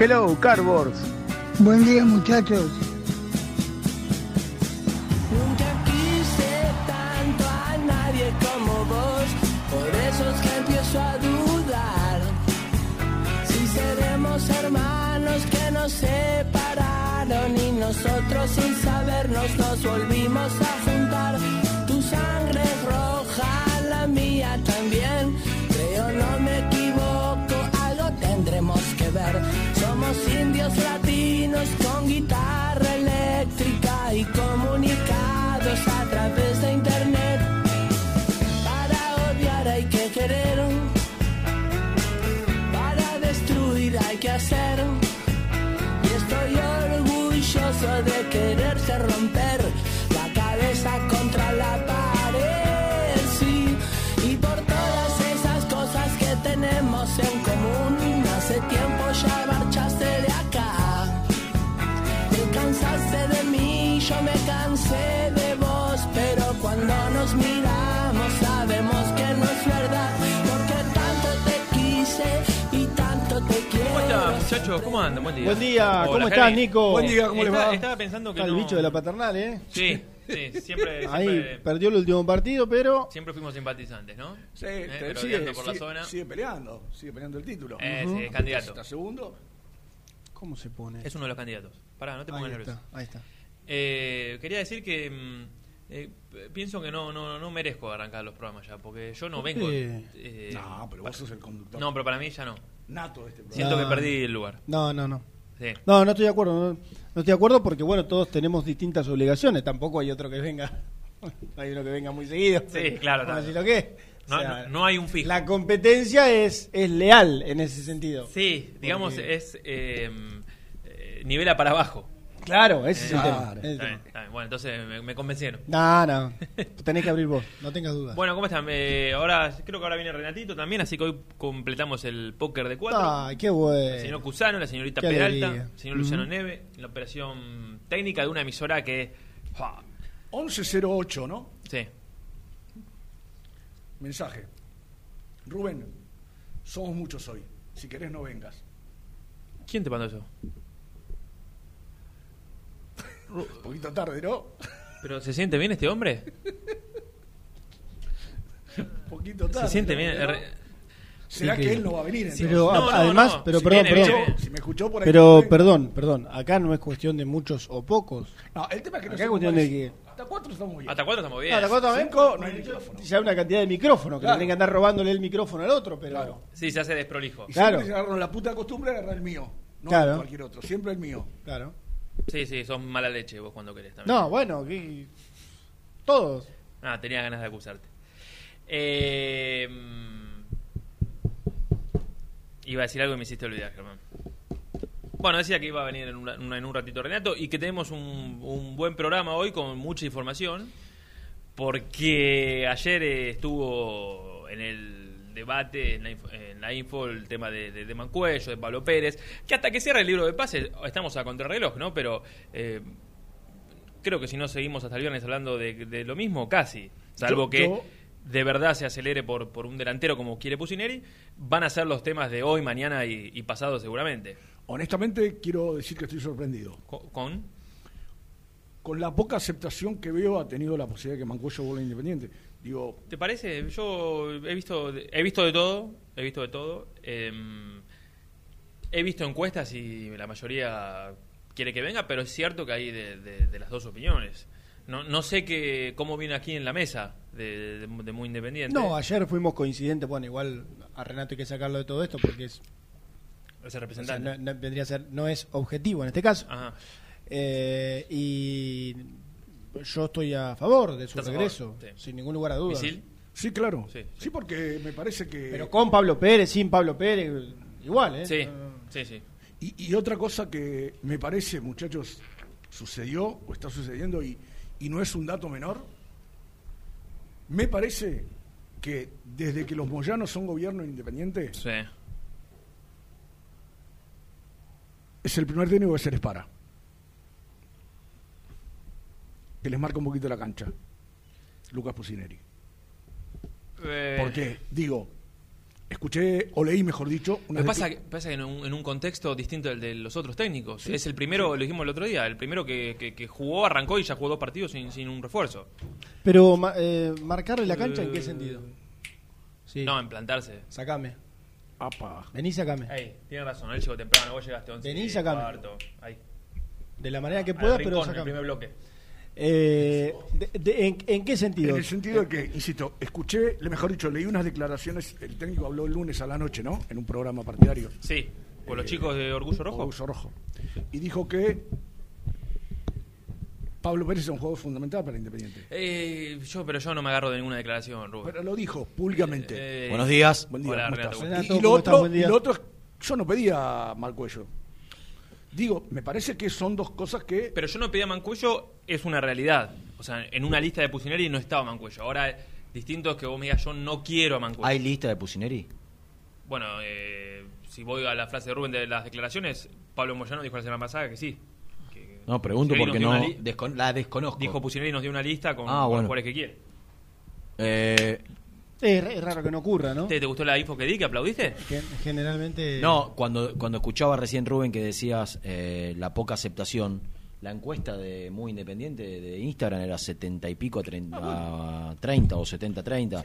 Hello, Cardboards. Buen día muchachos. Muchachos? ¿Cómo andan? Buen día. Buen día, Hola, ¿cómo estás, Nico? Buen día, ¿cómo les Estaba- va? Estaba pensando que Está el no- bicho de la paternal, ¿eh? Sí, sí, siempre, Ahí siempre, perdió el último partido, pero siempre fuimos simpatizantes, ¿no? Sí, Eh, te- pero sigue, por la sigue- zona. sigue peleando, sigue peleando el título. Eh, sí, es candidato. ¿Está segundo? ¿cómo se pone? Es uno de los candidatos. Pará, no te pongas ahí nervioso. está, ahí está. Eh, quería decir que mm, eh, p- pienso que no, no, no merezco arrancar los programas ya, porque yo no ¿Por vengo. qué? eh, no, pero vos sos el conductor no, pero para mí ya no. Nato de este programa. Siento No. que perdí el lugar. No, no, no. Sí. No, no estoy de acuerdo. No, no estoy de acuerdo porque, bueno, todos tenemos distintas obligaciones. Tampoco hay otro que venga. Hay uno que venga muy seguido. Sí, claro, Vamos a lo que. No, O sea, no- no hay un fijo. La competencia es, es leal en ese sentido. Sí, digamos, Porque- es eh, eh, nivela para abajo. Claro, ese es el Claro. tema. ese es el Está bien, tema. está bien. Bueno, entonces me, me convencieron. No, no. Tenés que abrir vos, no tengas dudas. Bueno, ¿cómo están? Eh, ahora creo que ahora viene Renatito también, así que hoy completamos el póker de cuatro. Ay, qué el bueno. señor Cusano, la señorita Qué Peralta, alegría. el señor Luciano Ujú. Neve, la operación técnica de una emisora que... ¡fua! 1108, ¿no? Sí. Mensaje. Rubén, somos muchos hoy. Si querés, no vengas. ¿Quién te mandó eso? Un poquito tarde, ¿no? ¿Pero se siente bien este hombre? Un poquito tarde. ¿Se siente ¿no? bien? ¿No? Er- ¿Será Sí, que que- él no va a venir? entonces? Pero No, a- no, además, no, pero si perdón, viene, perdón. viene. Si me escuchó por ahí. Pero perdón, perdón, acá no es cuestión de muchos o pocos. No, el tema es que no Acá cuestión de que- Hasta cuatro estamos bien. Hasta cuatro estamos bien. Ah, ¿te acuerdas también? Cinco, no hay micrófono. Ya una cantidad de micrófonos, que Claro. tienen que andar robándole el micrófono al otro, pero. Claro. Sí, se hace desprolijo. Y Claro. siempre se agarraron la puta costumbre de agarrar el mío. No Claro. cualquier otro. Siempre el mío. Claro. Sí, sí, sos mala leche vos cuando querés también. No, bueno, que- todos. Ah, tenía ganas de acusarte. Eh, mm, iba a decir algo y me hiciste olvidar, Germán. Bueno, decía que iba a venir en un, en un ratito Renato y que tenemos un, un buen programa hoy con mucha información. Porque ayer estuvo en el debate en la, info, en la info el tema de, de, de Mancuello, de Pablo Pérez, que hasta que cierre el libro de pases estamos a contrarreloj, ¿no? Pero eh, creo que si no seguimos hasta el viernes hablando de, de lo mismo, casi. Salvo Yo- que yo- de verdad se acelere por, por un delantero como quiere Pusineri, van a ser los temas de hoy, mañana y, y pasado seguramente. Honestamente, quiero decir que estoy sorprendido. Co- ¿Con? Con la poca aceptación que veo, ha tenido la posibilidad de que Mancuello vuelva independiente. Digo, ¿Te parece? Yo he visto, de- he visto de todo, he visto de todo. eh, he visto encuestas y la mayoría quiere que venga, pero es cierto que hay de, de- de las dos opiniones. No, no sé que, cómo viene aquí en la mesa de, de- de muy independiente. No, ayer fuimos coincidentes. Bueno, igual a Renato hay que sacarlo de todo esto porque es, o sea, representante. no, no- vendría a ser, no es objetivo en este caso. Ajá. Eh, y yo estoy a favor de su ¿Estás a regreso, favor? Sí. sin ningún lugar a dudas. ¿Misil? sí, claro. Sí, Sí, sí. porque me parece que... Pero con Pablo Pérez, sin Pablo Pérez, igual, ¿eh? Sí, sí, sí. Y, y otra cosa que me parece, muchachos, sucedió o está sucediendo y, y no es un dato menor, me parece que desde que los Moyanos son gobierno independiente, Sí. es el primer técnico que se les para. Que les marca un poquito la cancha. Lucas Pusineri. Eh, Porque, digo, escuché, o leí, mejor dicho, una Lo que pasa, que- pasa que en un, en un contexto distinto del de los otros técnicos. Es el primero, lo dijimos el otro día, el primero que, que- que jugó, arrancó y ya jugó dos partidos sin, sin un refuerzo. Pero ma- eh, marcarle la cancha, ¿en qué Eh, sentido? Sí. No, en plantarse. Sacame. Apa. Vení, sacame. Ahí, tiene razón, él llegó temprano, vos llegaste 11 Vení, y sacame. cuarto. Ahí. De la manera que puedas, pero rincón, el sacame. primer bloque. Eh, de- de- en, en qué sentido? En el sentido de que, insisto, escuché, mejor dicho, leí unas declaraciones, el técnico habló el lunes a la noche, ¿no? En un programa partidario. Sí, con los Eh, chicos de Orgullo Rojo. Orgullo Rojo. Y dijo que Pablo Pérez es un jugador fundamental para Independiente. Eh, yo, pero yo no me agarro de ninguna declaración, Rubén. Pero lo dijo públicamente. Eh, Buenos días. Buen día, Hola, ¿cómo Renato. estás? Renato, y, y lo otro, Buen día. y lo otro es- yo no pedía mal cuello. Digo, me parece que son dos cosas que... Pero yo no pedía Mancuello, es una realidad. O sea, en una lista de Pusineri no estaba Mancuello. Ahora, distinto es que vos me digas, yo no quiero a Mancuello. ¿Hay lista de Pusineri? Bueno, eh, si voy a la frase de Rubén de las declaraciones, Pablo Moyano dijo la semana pasada que sí. Que No, pregunto Pusineri porque no descon- la desconozco. Dijo Pusineri nos dio una lista con, Ah, con bueno. los jugadores que quiere. Eh, Es, es raro que no ocurra, ¿no? ¿Te, te gustó la info que di, que aplaudiste? Generalmente. no, cuando, cuando escuchaba recién Rubén que decías eh, la poca aceptación, la encuesta de Muy Independiente de Instagram era 70 y pico a 30, a 30 o 70-30.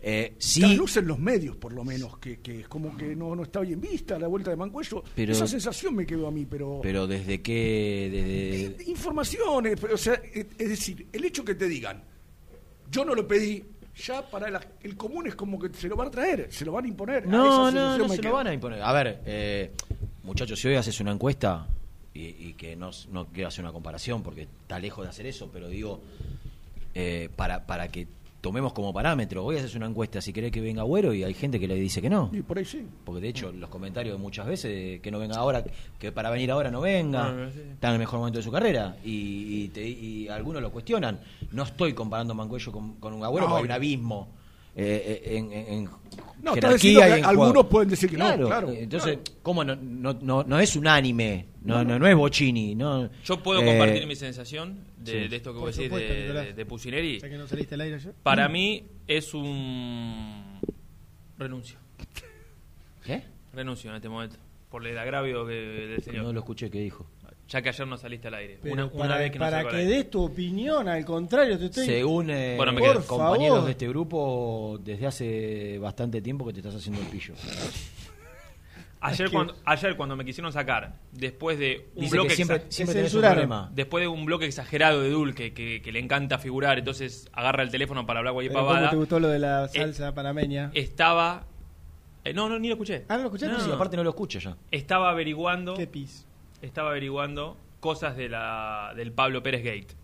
Eh, sí, Traslucen los medios, por lo menos, que, que es como que no, no está bien vista la vuelta de Mancuello. Pero- Esa sensación me quedó a mí, pero... pero desde que... Desde, Informaciones, pero, o sea, es decir, el hecho que te digan, yo no lo pedí, ya para la- el común es como que se lo van a traer, se lo van a imponer. A No, esa no, no se lo van a imponer. A ver, eh, muchachos, si hoy haces una encuesta, y, y que no, no quiero hacer una comparación porque está lejos de hacer eso, pero digo, eh, para, para que tomemos como parámetro, hoy haces una encuesta si querés que venga Agüero y hay gente que le dice que no. Y por ahí sí. Porque de hecho, los comentarios de muchas veces de que no venga ahora, que para venir ahora no venga, Ah, sí. está en el mejor momento de su carrera. Y, y te- y algunos lo cuestionan. No estoy comparando Mancuello con, con un Agüero No, porque hay un no. abismo eh, eh, en, en- en No, jerarquía y en algunos pueden decir que no, claro, Entonces, claro. ¿cómo no, no, no, no es unánime? No, no, no es Bochini. No, Yo puedo Eh, compartir mi sensación de, sí. de esto que Por vos decís supuesto, de, de, que no saliste al aire ayer. Para mí es un renuncio. ¿Qué? Renuncio en este momento. Por el agravio que, del señor. No lo escuché, ¿qué dijo? Ya que ayer no saliste al aire. Pero una, una para, vez que no para que des tu opinión, al contrario, te estoy. Según eh, Bueno, me por quedo. compañeros favor. de este grupo, desde hace bastante tiempo que te estás haciendo el pillo. Ayer, Es que- cuando, ayer cuando me quisieron sacar, después de un Dice bloque que siempre, siempre un problema. después de un bloque exagerado de Dul que, que, que le encanta figurar, entonces agarra el teléfono para hablar ¿Cómo pavada. te gustó lo de la Eh, salsa panameña? Estaba. eh, no, no, ni lo escuché. Ah, ¿no lo escuchaste? No. Sí, aparte no lo escucho ya. Estaba averiguando. Qué pis. Estaba averiguando cosas de la, del Pablo Pérez Gate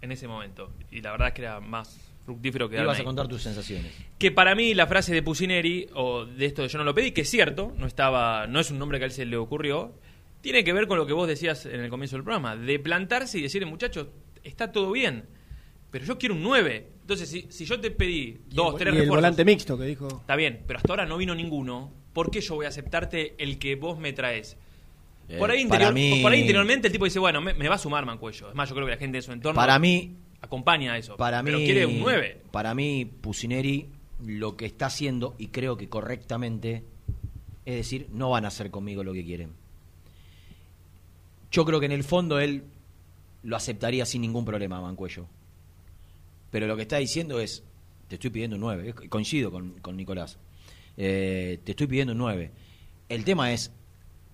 en ese momento. Y la verdad es que era más fructífero que Ibas a contar tus sensaciones. Que para mí la frase de Pusineri, o de esto de yo no lo pedí, que es cierto, no estaba, no es un nombre que a él se le ocurrió, tiene que ver con lo que vos decías en el comienzo del programa, de plantarse y decirle, muchachos, está todo bien, pero yo quiero un 9. Entonces, si, si yo te pedí Y dos, el, tres y el volante mixto que dijo. está bien, pero hasta ahora no vino ninguno. ¿Por qué yo voy a aceptarte el que vos me traes? Eh, Por ahí, interior- mí- por ahí interiormente el tipo dice, bueno, me, me va a sumar Mancuello. Es más, yo creo que la gente de su entorno Para mí, acompaña eso. para pero mí, quiere un 9. Para mí, Pusineri lo que está haciendo, y creo que correctamente, es decir, no van a hacer conmigo lo que quieren. Yo creo que en el fondo él lo aceptaría sin ningún problema, Mancuello. Pero lo que está diciendo es, te estoy pidiendo un 9. Es- Coincido con, con Nicolás. Eh, te estoy pidiendo un 9. El tema es,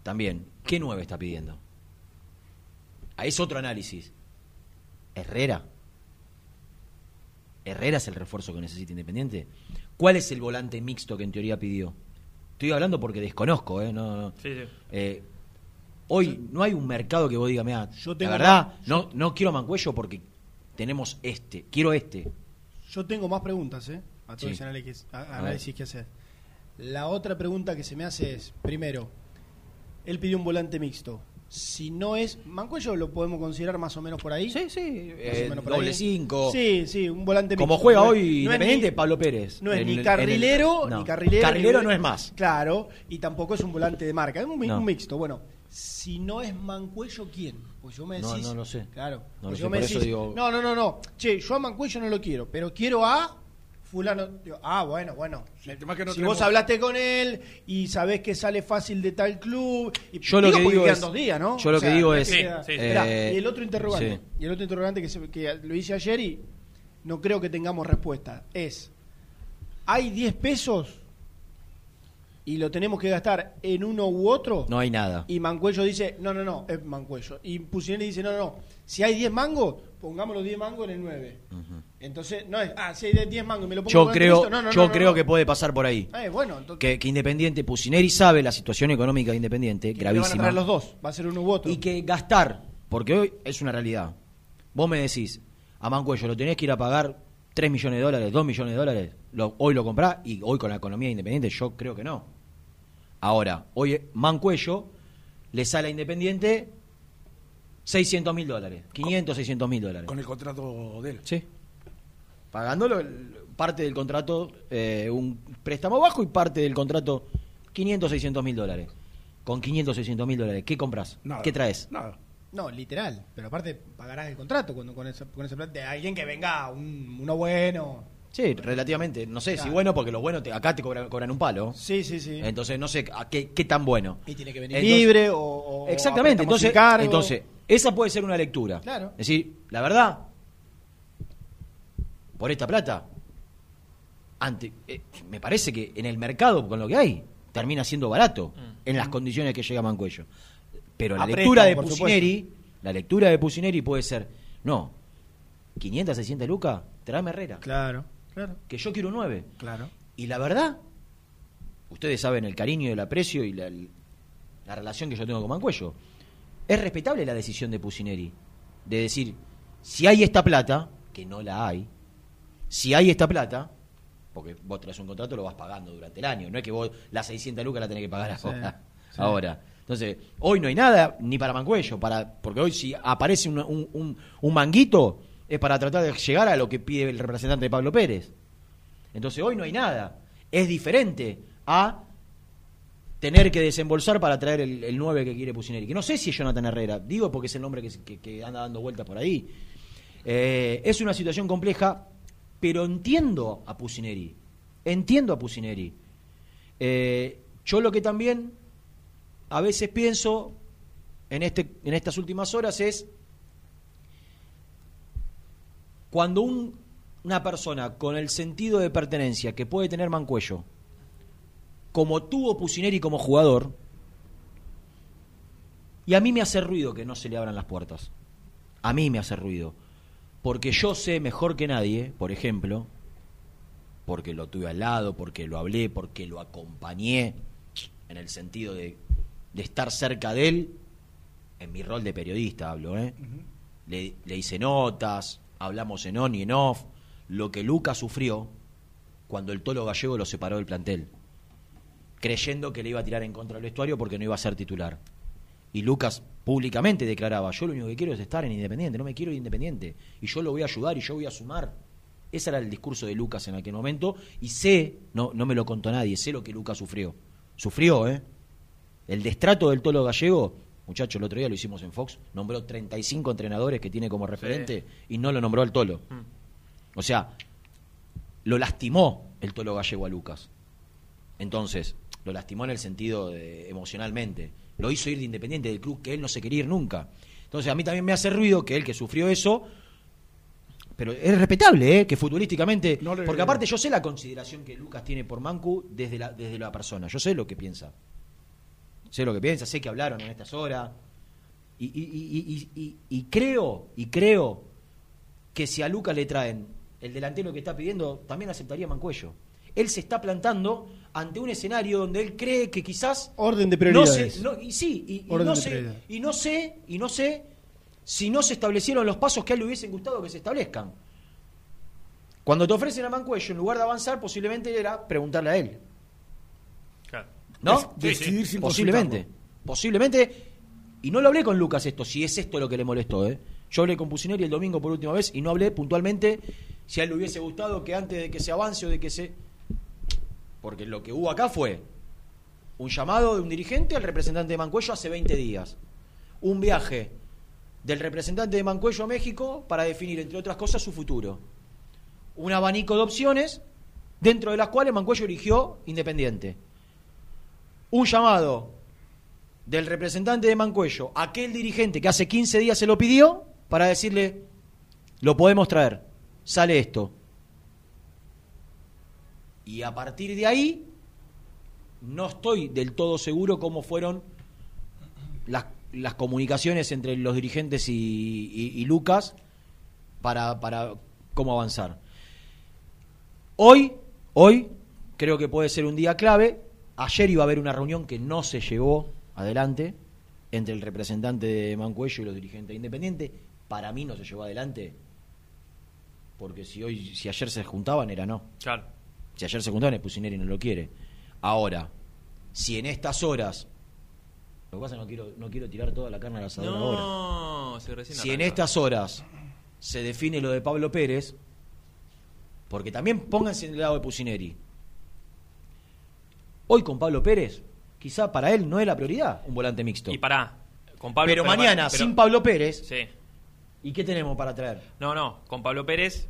también, ¿qué 9 está pidiendo? Ah, Es otro análisis. Herrera. Herrera es el refuerzo que necesita Independiente. ¿Cuál es el volante mixto que en teoría pidió? Estoy hablando porque desconozco, ¿eh? No, no. Sí, sí. Eh, hoy no hay un mercado que vos digas, mira, Yo la verdad, más- no, no quiero Mancuello porque tenemos este, quiero este. Yo tengo más preguntas, ¿eh? A todo ese análisis, a- ver. análisis que hacer. La otra pregunta que se me hace es, primero, él pidió un volante mixto. Si no es Mancuello, lo podemos considerar más o menos por ahí. Sí, sí, Más eh, o menos por doble ahí. 5. Sí, sí, un volante Como mixto. juega No hoy no es Independiente, ni- Pablo Pérez. No es En ni el- en el- carrilero, no. ni carrilero. Carrilero ni- no es más. Claro, y tampoco es un volante de marca, es un, mi- No. un mixto. Bueno, si no es Mancuello, ¿quién? Pues yo me No, decís. no lo sé. Claro. No pues lo yo sé, me decís, digo- No, no, no, no. Che, yo a Mancuello no lo quiero, pero quiero a fulano. Digo, ah, bueno, bueno. El tema es que no si tenemos- vos hablaste con él y sabés que sale fácil de tal club. Y, Yo lo que porque digo quedan es- dos días, ¿no? yo lo que digo no es- que Sí, queda- sí, sí. Esperá, Eh, y el otro interrogante. sí. Y el otro interrogante que, se- que lo hice ayer y no creo que tengamos respuesta. Es, ¿hay 10 pesos y lo tenemos que gastar en uno u otro? No hay nada. Y Mancuello dice, no, no, no, es Mancuello. Y Pusinelli dice, no, no, no. Si hay 10 mangos, pongamos los 10 mangos en el 9. Entonces, no es, ah, si hay 10 mangos y me lo pongo Yo el creo. No, no, yo no, creo que puede pasar por ahí. Eh, bueno, entonces, Que, que Independiente, Pusineri sabe la situación económica de Independiente, que le van a gravísima. traer los dos. Va a ser uno u otro. Y que gastar, porque hoy es una realidad. Vos me decís, a Mancuello lo tenés que ir a pagar 3 millones de dólares, 2 millones de dólares, lo- hoy lo comprás y hoy con la economía de Independiente yo creo que no. Ahora, hoy Mancuello le sale a Independiente 600 mil dólares, 500, 600 mil dólares. Con el contrato de él. Sí. Pagándolo el- parte del contrato, eh, un préstamo bajo y parte del contrato 500, 600 mil dólares. Con 500, 600 mil dólares, ¿qué compras? Nada. ¿Qué traes? Nada. No, literal. Pero aparte pagarás el contrato cuando, con ese, con ese plan de alguien que venga, un, uno bueno. Sí, relativamente. No sé si bueno, porque los buenos te- acá te cobran, cobran un palo. Sí, sí, sí. Entonces no sé a qué, qué tan bueno. y tiene que venir Entonces- libre o, o- Exactamente. Entonces, entonces, esa puede ser una lectura. Claro. Es decir, la verdad, por esta plata, ante, eh, me parece que en el mercado, con lo que hay, termina siendo barato en las condiciones que llega Mancuello. Pero la lectura de Pusineri, la lectura de Pusineri puede ser, no, 500, 600 lucas, tráeme Herrera. Claro, claro, Que yo quiero un 9. claro. Y la verdad, ustedes saben el cariño y el aprecio y la, la relación que yo tengo con Mancuello. Es respetable la decisión de Pusineri de decir, si hay esta plata, que no la hay, si hay esta plata, porque vos traes un contrato lo vas pagando durante el año, no es que vos las 600 lucas la tenés que pagar Sí, ahora. sí. ahora. Entonces, hoy no hay nada ni para Mancuello, para, porque hoy si aparece un, un- un- un manguito es para tratar de llegar a lo que pide el representante de Pablo Pérez. Entonces hoy no hay nada. Es diferente a tener que desembolsar para traer el, el 9 que quiere Pusineri. Que no sé si es Jonathan Herrera, digo porque es el nombre que, anda dando vueltas por ahí. Eh, es una situación compleja, pero entiendo a Pusineri. Entiendo a Pusineri. Eh, yo lo que también a veces pienso en, este, en estas últimas horas es cuando un- una persona con el sentido de pertenencia que puede tener Mancuello, como tuvo Pusineri como jugador, y a mí me hace ruido que no se le abran las puertas. A mí me hace ruido. Porque yo sé mejor que nadie, por ejemplo, porque lo tuve al lado, porque lo hablé, porque lo acompañé, en el sentido de, de estar cerca de él, en mi rol de periodista hablo, ¿eh? le, le hice notas, hablamos en on y en off, lo que Lucas sufrió cuando el Tolo Gallego lo separó del plantel, creyendo que le iba a tirar en contra del vestuario porque no iba a ser titular. Y Lucas públicamente declaraba, yo lo único que quiero es estar en Independiente, no me quiero ir Independiente, y yo lo voy a ayudar y yo voy a sumar. Ese era el discurso de Lucas en aquel momento y sé, no, no me lo contó nadie, sé lo que Lucas sufrió. Sufrió, ¿eh? El destrato del Tolo Gallego, muchachos, el otro día lo hicimos en Fox, nombró 35 entrenadores que tiene como referente y no lo nombró al Tolo. O sea, lo lastimó el Tolo Gallego a Lucas. Entonces, lo lastimó en el sentido de, emocionalmente. Lo hizo ir de Independiente del club que él no se quería ir nunca. Entonces, a mí también me hace ruido que él que sufrió eso, pero es respetable, ¿eh? que futbolísticamente. No le- porque aparte yo sé la consideración que Lucas tiene por Mancu desde la, desde la persona. Yo sé lo que piensa. Sé lo que piensa, sé que hablaron en estas horas. Y, y- y- y- y- y creo, y creo que si a Lucas le traen el delantero que está pidiendo, también aceptaría Mancuello. Él se está plantando ante un escenario donde él cree que quizás Orden de no prioridades. sé, no- y sí, y, y Orden no de sé, y no sé, y no sé si no se establecieron los pasos que a él le hubiesen gustado que se establezcan. Cuando te ofrecen a Mancuello, en lugar de avanzar, posiblemente era preguntarle a él. Claro. ¿No? Decidir sin Posiblemente. consultarlo. Posiblemente. Y no lo hablé con Lucas esto, si es esto lo que le molestó, ¿eh? Yo hablé con Pusineri el domingo por última vez y no hablé puntualmente si a él le hubiese gustado que antes de que se avance o de que se. Porque lo que hubo acá fue un llamado de un dirigente al representante de Mancuello hace 20 días. Un viaje del representante de Mancuello a México para definir, entre otras cosas, su futuro. Un abanico de opciones dentro de las cuales Mancuello eligió Independiente. Un llamado del representante de Mancuello, aquel dirigente que hace 15 días se lo pidió, para decirle, lo podemos traer, sale esto. Y a partir de ahí, no estoy del todo seguro cómo fueron las, comunicaciones entre los dirigentes y, Lucas para, para cómo avanzar. Hoy, hoy, creo que puede ser un día clave. Ayer iba a haber una reunión que no se llevó adelante entre el representante de Mancuello y los dirigentes de Independiente. Para mí no se llevó adelante. Porque si hoy, si ayer se juntaban, era no. Claro. Si ayer se juntaron, Pusineri no lo quiere. Ahora, si en estas horas. Lo que pasa es que no quiero, no quiero tirar toda la carne al asador ahora. No, si recién Si en estas horas se define lo de Pablo Pérez, porque también pónganse en el lado de Pusineri. Hoy con Pablo Pérez, quizá para él no es la prioridad un volante mixto. Y pará. Con Pablo, pero, mañana, pero- sin Pablo Pérez, Sí. ¿y qué tenemos para traer? No, no. Con Pablo Pérez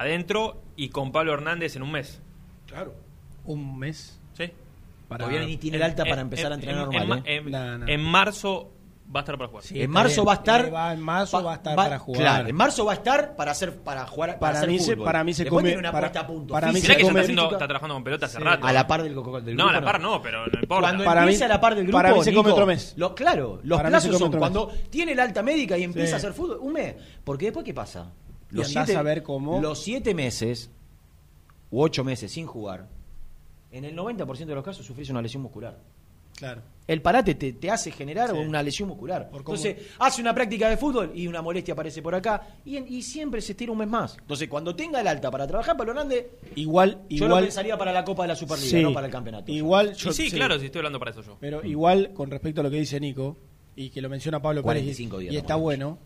adentro y con Pablo Hernández en un mes. Claro. Un mes. Sí. Para... Todavía ni tiene el alta para empezar a entrenar en, normal. en- ¿eh? en- No, no. en marzo va a estar para jugar. Sí, en está marzo bien. va a estar. Eh, va- en marzo va a estar para jugar. Claro, en marzo va a estar para hacer para jugar para, Para hacer mí se- para mí se Después come- tiene una para- puesta a punto. para mí Mirá que se ya está, come- haciendo, está trabajando con pelota hace Sí. rato. a la par del, co- del No, grupo. a la par no, pero no importa. Cuando Para empieza mí- a la par del grupo, para mí se come Nico, otro mes. lo- claro, los se plazos come son cuando tiene el alta médica y empieza Sí. a hacer fútbol, un mes. Porque después, ¿qué pasa? Y a ver cómo- Los siete meses u ocho meses sin jugar, en el 90% de los casos sufrís una lesión muscular. Claro. El parate te, te hace generar Sí. una lesión muscular. Por cómo- Entonces, hace una práctica de fútbol y una molestia aparece por acá y, en- y siempre se estira un mes más. Entonces, cuando tenga el alta para trabajar, Pablo Hernández, Igual, yo lo igual. pensaría para la Copa de la Superliga, sí, no para el campeonato. Igual, yo sí, sí. claro, si estoy hablando para eso yo. Pero igual, con respecto a lo que dice Nico, y que lo menciona Pablo Pérez, 45 y- días y está bueno.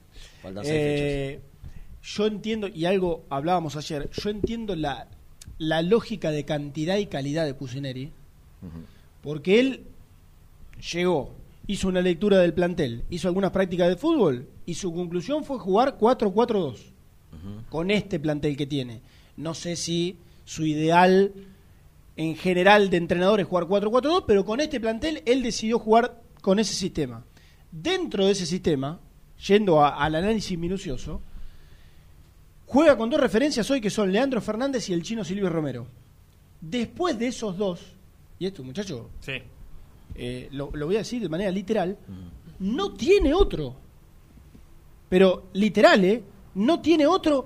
Faltan seis eh, yo entiendo, y algo hablábamos ayer, yo entiendo la, la lógica de cantidad y calidad de Pusineri, porque él llegó, hizo una lectura del plantel, hizo algunas prácticas de fútbol, y su conclusión fue jugar 4-4-2, con este plantel que tiene. No sé si su ideal en general de entrenador es jugar 4-4-2, pero con este plantel él decidió jugar con ese sistema. Dentro de ese sistema, yendo a- al análisis minucioso, juega con dos referencias hoy que son Leandro Fernández y el chino Silvio Romero. Después de esos dos, y esto muchacho, Sí. eh, lo, lo voy a decir de manera literal, no tiene otro. Pero literal, ¿eh? No tiene otro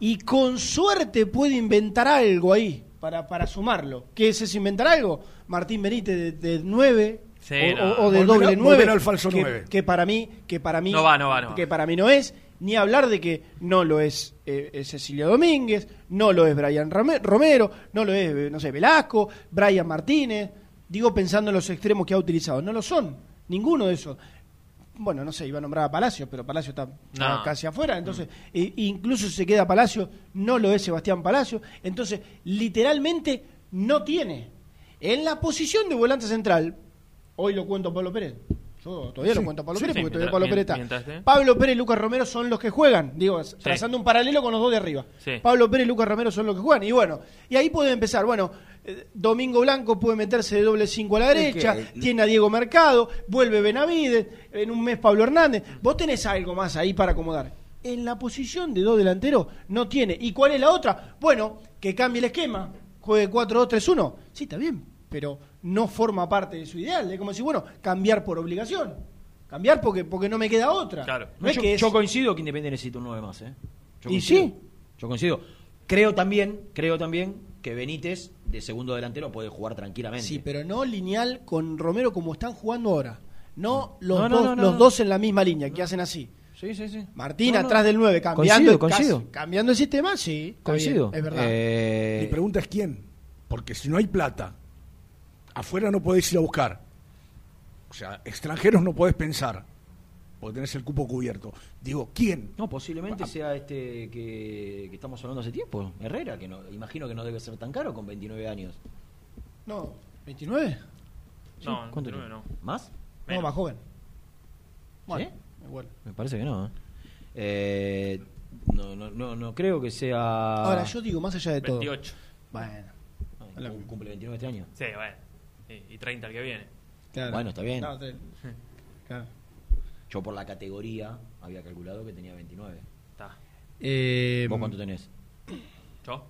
y con suerte puede inventar algo ahí para, para sumarlo. ¿Qué es eso inventar algo? Martín Benítez de, de 9 Sí, o, no. o- de doble volver 9 al falso que, nueve. que para mí que para mí No va, no va, no va. que para mí no es ni hablar de que no lo es eh, eh, Cecilio Domínguez, no lo es Brian Romero, no lo es, eh, no sé, Velasco, Brian Martínez, digo pensando en los extremos que ha utilizado, no lo son, ninguno de esos. bueno, no sé, iba a nombrar a Palacio, pero Palacio está No. casi afuera, entonces, e- incluso si se queda Palacio, no lo es Sebastián Palacio, entonces, literalmente no tiene. En la posición de volante central, hoy lo cuento Pablo Pérez. Yo todavía lo cuento Pablo Sí, Pérez sí, porque todavía Pablo Pérez está. mientras. Pablo Pérez y Lucas Romero son los que juegan, digo, trazando un paralelo con los dos de arriba. Sí. Pablo Pérez y Lucas Romero son los que juegan. Y bueno, y ahí puede empezar. Bueno, eh, Domingo Blanco puede meterse de doble 5 a la derecha, tiene a Diego Mercado, vuelve Benavides, en un mes Pablo Hernández. Vos tenés algo más ahí para acomodar. En la posición de dos delanteros no tiene. ¿Y cuál es la otra? Bueno, que cambie el esquema, juegue 4-2-3-1. Sí, está bien, pero no forma parte de su ideal. Es como si, bueno, cambiar por obligación. Cambiar porque, porque no me queda otra. Claro. No es yo, que es- yo coincido que Independiente necesita un 9 más, ¿eh? Yo Y coincido. sí. Yo coincido. Creo también, creo también que Benítez, de segundo delantero, puede jugar tranquilamente. Sí, pero no lineal con Romero como están jugando ahora. No los, No, no, dos, no, no, los no. dos en la misma línea, que hacen así. Sí, sí, sí. Martín No, no. atrás del 9, cambiando, Coincido, coincido. casi- cambiando el sistema, sí. Coincido. bien, es verdad. Eh, Mi pregunta es quién. Porque si no hay plata, afuera no podés ir a buscar. O sea, extranjeros no podés pensar. Porque tenés el cupo cubierto. Digo, ¿quién? No, posiblemente sea este que, que estamos hablando hace tiempo, Herrera, que no, imagino que no debe ser tan caro con 29 años. No, ¿29? No, ¿Cuánto no, tiene? no. ¿Más? No, más joven. Bueno, ¿Sí? igual. Me parece que no. ¿eh? Eh, no, no, no, no creo que sea. Ahora, yo digo, más allá de todo. 28. Bueno, Ay, cum- cumple 29 este año. Sí, bueno. Y, y 30 el que viene. claro. Bueno, está bien. No, te- claro. Yo por la categoría había calculado que tenía 29. Está. Eh, ¿Vos cuánto tenés? ¿Yo?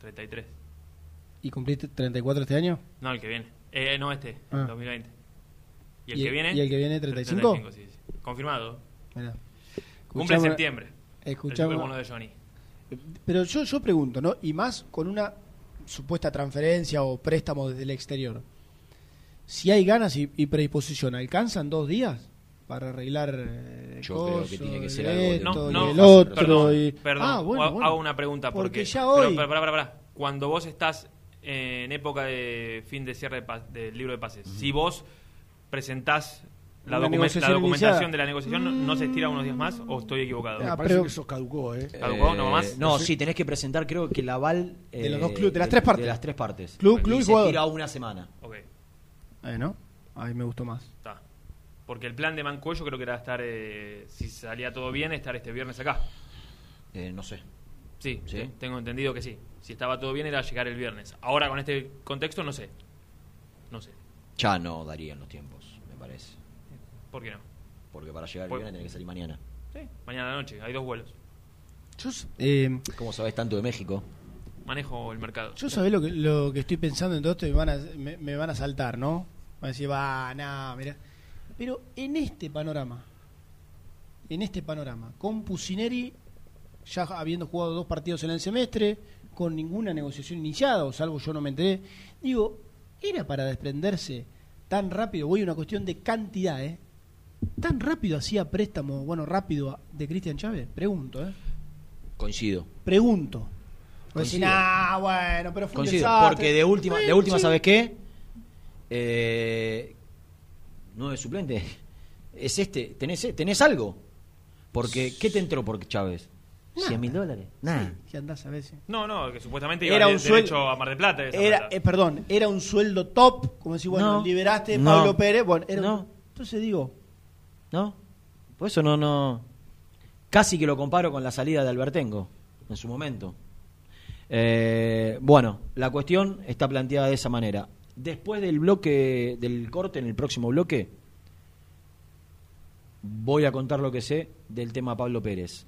33. ¿Y cumpliste 34 este año? No, el que viene. Eh, no, este, Ah. 2020. ¿Y el ¿Y que el- viene? y el que viene 35? sí, sí. Confirmado. Mirá. Cumple en septiembre. escuchame- El de Johnny. Pero yo, yo pregunto, ¿no? Y más con una supuesta transferencia o préstamo desde el exterior. Si hay ganas y, y predisposición, ¿alcanzan dos días para arreglar eh, Yo creo que tiene que ser algo de- esto No, y no, el otro? perdón, y- perdón. Ah, bueno, hago bueno. hago una pregunta porque, Porque ya hoy- pero, pará, pará, pará. cuando vos estás en época de fin de cierre de pa- del libro de pases, si vos presentás la, documentación iniciada. de la negociación, ¿no- ¿no se estira unos días más o estoy equivocado? Me Ah, parece pero- que eso caducó, ¿eh? ¿Caducó? ¿No más? No, Sí. sí, tenés que presentar, creo que el aval. De los eh, dos clubes, de las tres partes. De las tres partes. Club, club y se jugador. tira una semana. Ok, Eh, ¿no? A mí me gustó más. está. Porque el plan de Mancuello creo que era estar, eh, si salía todo bien, estar este viernes acá. Eh, no sé. Sí, Sí. te- tengo entendido que sí. Si estaba todo bien era llegar el viernes. Ahora con este contexto no sé. No sé. Ya no darían los tiempos, me parece. ¿Por qué no? Porque para llegar el Pues- viernes tenés que salir mañana. Sí, mañana a la noche, hay dos vuelos. Yo, eh, ¿Cómo sabés tanto de México? Manejo el mercado. yo sabés lo que, lo que estoy pensando en todo esto y me van a, me, me van a saltar, ¿no? Van a decir, va, nada, mira. Pero en este panorama, en este panorama, con Pusineri ya habiendo jugado dos partidos en el semestre, con ninguna negociación iniciada, o salvo yo no me enteré, digo, ¿era para desprenderse tan rápido? Voy a una cuestión de cantidad, ¿eh? ¿Tan rápido hacía préstamo, bueno, rápido, de Cristian Chávez? Pregunto, ¿eh? Coincido. Pregunto. Coincido. ah, bueno, pero fue un Coincido. desastre". Porque de última, de última sí. ¿sabes qué? Eh, no es suplente. Es este. ¿Tenés, tenés algo? Porque, ¿qué te entró por Chávez? Nada. ¿100 mil dólares? Nada. Sí, andás a si- No, no, que supuestamente iba Era un sueldo- derecho a Mar del Plata. Era, eh, perdón, era un sueldo top, como decir, bueno, No. liberaste a No. Pablo Pérez, bueno, era un- No. entonces digo, ¿No? Por eso no, no. Casi que lo comparo con la salida de Albertengo en su momento. Eh, bueno, la cuestión está planteada de esa manera. Después del bloque, del corte en el próximo bloque, voy a contar lo que sé del tema Pablo Pérez.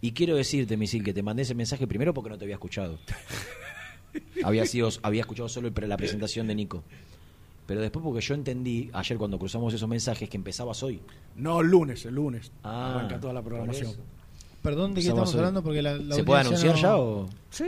Y quiero decirte, Misil, que te mandé ese mensaje primero porque no te había escuchado. había, sido, había escuchado solo la presentación de Nico. Pero después porque yo entendí, ayer cuando cruzamos esos mensajes, que empezabas hoy. No, el lunes, el lunes. Ah, Arranca toda la programación. perdón de qué estamos hoy. hablando porque la, la ¿Se puede anunciar no- ya o Sí.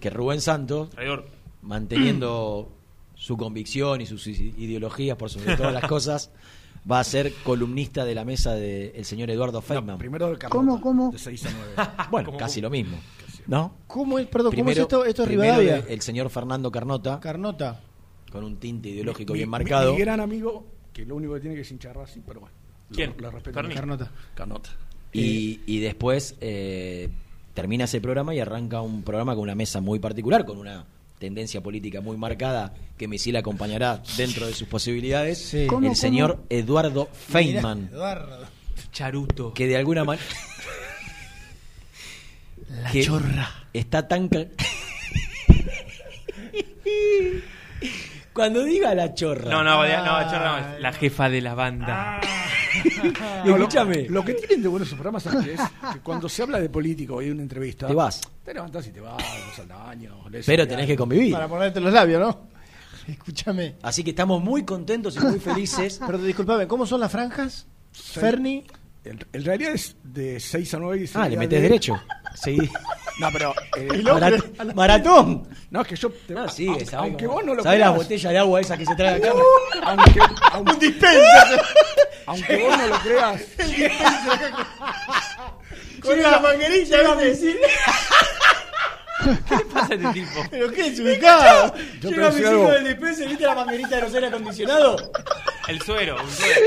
que Rubén Santos, Traidor. manteniendo su convicción y sus ideologías por sobre todas las cosas, va a ser columnista de la mesa del señor Eduardo No, Feynman? primero de Carlota, ¿Cómo, cómo? De 6 a 9. bueno, ¿Cómo, casi cómo? lo mismo. ¿No? ¿Cómo es, perdón, cómo es Primero- esto? Esto es primero Rivadavia. de- el señor Fernando Carnota, Carnota. Con un tinte ideológico Mi- bien mi- marcado. Mi, gran amigo que lo único que tiene que es hinchar Racing, pero bueno. lo- ¿Quién? lo respeto Ferni. mucho. Carnota. Carnota. Y, y después eh, termina ese programa y arranca un programa con una mesa muy particular, con una tendencia política muy marcada que Misil acompañará dentro de sus posibilidades. Sí. ¿Cómo, el señor Eduardo Feynman, Mirá, Eduardo. Charuto. que de alguna manera... La chorra. Está tan... Cuando diga la chorra... No, no, no, no, chorra no, la jefa de la banda. No, lo- Escúchame. Lo, que tienen de buenos esos programas ¿sabes qué es que cuando se habla de político y hay una entrevista. Te vas. Te levantás y te vas, vas al baño. lees Pero tenés que convivir. Para ponerte los labios, ¿no? Escúchame. Así que estamos muy contentos y muy felices. Pero disculpame, ¿cómo son las franjas? Ferni. En, en realidad es de 6 a 9 y Ah, le metes de- derecho. Sí. No, pero. eh, El hombre Marat- a la- maratón. no, es que yo. Te, No, sí, aunque, sabe aunque vos no lo ¿Sabe las creas. botellas de agua esas que se trae acá? Aunque, aunque, Un dispenser. aunque vos no lo creas. Con una Llega. Misil, ¿Qué pasa a este tipo? ¿Pero qué es ubicado? Yo te llega voy a decir Misil algo. con el dispenser, ¿viste la manguerita de los aire acondicionado? El suero, un suero.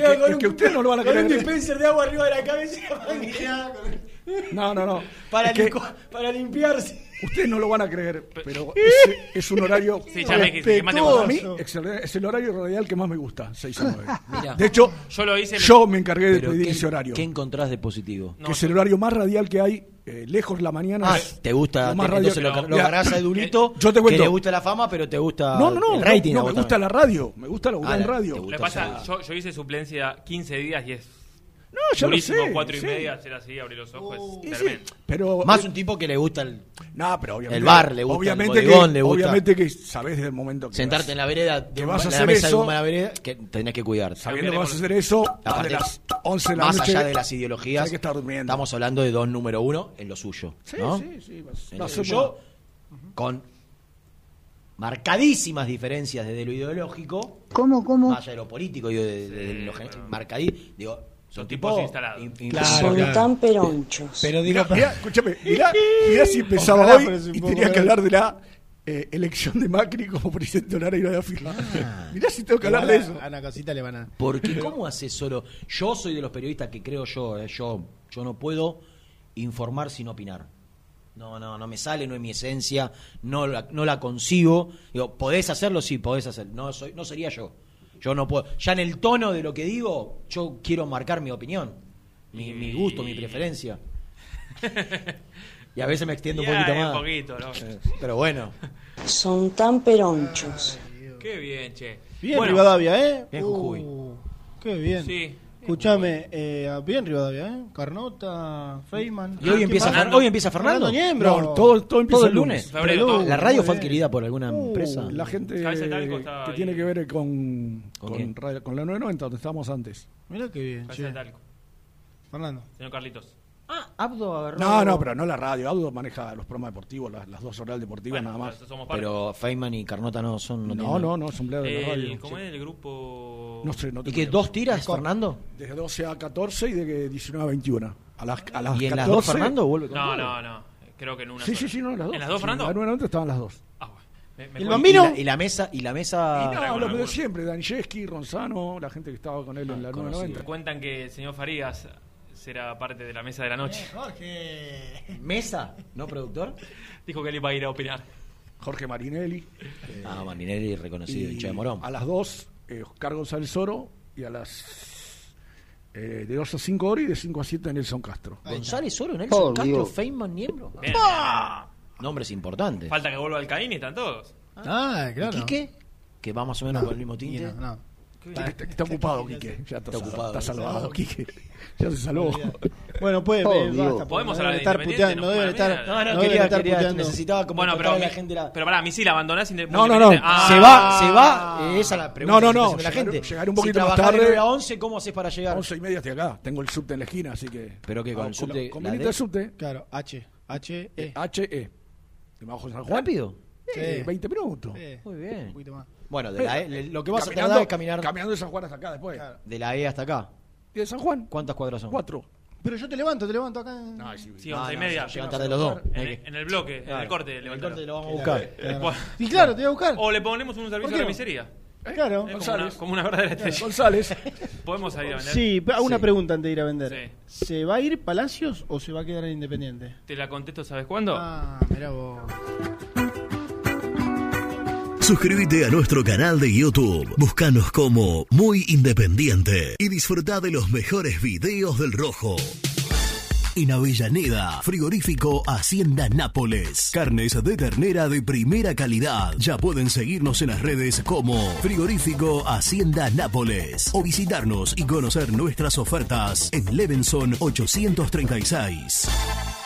Que- es que ustedes no lo van a Con un creer. dispenser de agua arriba de la cabeza No, no, no. para, Es que para limpiarse. ustedes no lo van a creer, pero es, es un horario. Sí, ya me que más te Respetuoso. A gusta. mí excelente, es el horario radial que más me gusta, 6 a 9. Mirá. De hecho, Yo lo hice. yo me encargué de pedir ¿qué, ese horario. ¿Qué encontrás de positivo? No, que es el horario más radial que hay, eh, lejos la mañana. Ah, es te gusta, lo más te- entonces lo, que- lo agarrás a Edulito, yo te que cuento. le gusta la fama, pero te gusta No, no, no, el rating. no, a me gusta la radio, me gusta la Ah, en radio. gusta que pasa, hacer- yo, yo hice suplencia 15 días y es No, yo lo durísimo, sé. 4 y sí. media, hacer así, abrir los ojos, Y es sí, pero Más eh, un tipo que le gusta el, No, pero obviamente. El bar le gusta, obviamente el bodegón que, le gusta. Obviamente que sabés desde el momento que. sentarte vas- en la vereda, que de, vas a la hacer mesa eso, de una vereda, que tenés que cuidarte. Sabiendo que vas a hacer eso, Aparte, de las 11 de la más noche. allá de las ideologías, hay que estar durmiendo. estamos hablando de dos número uno en lo suyo. Sí, ¿no? sí, sí. vas- En lo a suyo, con marcadísimas diferencias desde lo ideológico, ¿Cómo, cómo? más allá de lo político, digo, de, de- de lo gen- marcadí- digo, son tipos instalados. in- in- Claro, Son claro. tan peronchos. Pero digo, Mirá, mirá, escúchame, mirá, mirá si empezaba Ojalá hoy y tenía que hablar de la eh, elección de Macri como presidente honorario de la firma. Ah. mirá si tengo que hablar de eso. A una cosita le van a. Porque ¿cómo hace solo? Yo soy de los periodistas que creo yo, eh, yo, yo no puedo informar sin opinar. No, no, no me sale, no es mi esencia, no la, no la consigo. Digo, ¿podés hacerlo? Sí, podés hacerlo. No, soy, no sería yo. Yo no puedo. Ya en el tono de lo que digo, yo quiero marcar mi opinión, mi, mi gusto, mi preferencia. Y a veces me extiendo un poquito más. Un poquito, ¿no? Eh, Pero bueno, Son tan peronchos. Qué bien, che. Bien Bueno, Rivadavia, ¿eh? Bien Jujuy. Uh, qué bien. Sí. Escuchame, eh, bien Rivadavia, ¿eh? Carnota, Feynman. y hoy empieza, Fernando. Fer- hoy empieza Fernando. No, todo, todo empieza Todo el lunes. lunes. Febrero, Preludio. todo. ¿La radio fue adquirida por alguna Uh, empresa? la gente que ahí. tiene que ver con, ¿Con con, radio- con la 990, donde estábamos antes. Mira qué bien, che. Fernando. Señor Carlitos. Ah, Abdo agarró. No, no, pero no la radio. Audo maneja los programas deportivos, las, las dos horas deportivas Bueno, nada más. pero somos. Pero Feynman y Carnota no son. No, tienen- no, no, es empleado de la radio. ¿Cómo Sí. es el grupo? No sé, no ¿Y que dos tiras, Fernando? Desde 12 a 14 y de 19 a 21. A las, a las ¿Y en las 14, dos Fernando vuelve con No, todo? no, no. Creo que en una. Sí, sola. sí, sí, no, en las dos. ¿En las dos, Fernando? En la 990 estaban las dos. Ah, bueno. Me- me ¿El bambino? ¿Y la, y la mesa, y la mesa. Y no, los de siempre, Danielski, Ronzano, la gente que estaba con él en la Ah, conocido. 990. Me cuentan que el señor Farías será parte de la mesa de la noche. Jorge. ¿Mesa? ¿No productor? Dijo que él iba a ir a opinar. Jorge Marinelli. Ah, Maninelli, reconocido, y hincha de Morón. A las 2, eh, Oscar González Oro. Y a las. eh, de 2 a 5 horas y de 5 a 7 Nelson Castro. González Oro, Nelson Castro, Dios. Feynman, Niembro. Nombres importantes. Falta que vuelva Alcaín y están todos. Ah, claro. ¿Quique? Que va más o menos con el mismo tinte. No, no. Está, está- ocupado, Quique. Ya está, Está ocupado. Está salvado, Quique. Ya se salvó. Bueno, pues Oh, eh, basta, Podemos no hablar de estar puteando, no, no deben estar, No, no, deben quería, estar quería, puteando. necesitaba como Bueno, pero, la gente la... pero pará, misil, abandonás No, no, no. Ah, se va, se va, eh, esa es la pregunta No, no, no, hace la llegar- gente. llegar un poquito si más tarde- 9 a 11, ¿cómo haces para llegar? 11 y media estoy acá. Tengo el subte en la esquina, así que. Pero que con Ah, el subte, Con de subte. Claro, H. H, E. HE. Y me bajo en San Juan. ¿Rápido? Eh, Sí. 20 minutos. Eh, Muy Un bien. poquito más. Bueno, de la E- lo que vas a Caminando- tardar es caminar Caminando de San Juan hasta acá después. Claro. de la E hasta acá. ¿Y de San Juan? ¿Cuántas cuadras son? Cuatro. Pero yo te levanto, te levanto acá. No, sí, Sí, once y media. llegan tarde los dos. En, el- en el bloque, en el corte. En el corte lo vamos a buscar. Y claro, te voy a buscar. O le ponemos un servicio ¿Por de qué la miseria. Claro. Es como González. una, como una verdadera estrella. González. ¿Podemos salir a vender? Sí, pero una Sí. pregunta antes de ir a vender. ¿Se va a ir Palacios o se va a quedar en Independiente? Te la contesto, ¿sabes cuándo? Ah, mirá vos. Suscríbete a nuestro canal de YouTube. Búscanos como Muy Independiente y disfruta de los mejores videos del Rojo. En Avellaneda, frigorífico Hacienda Nápoles. Carnes de ternera de primera calidad. Ya pueden seguirnos en las redes como Frigorífico Hacienda Nápoles o visitarnos y conocer nuestras ofertas en Levenson 836.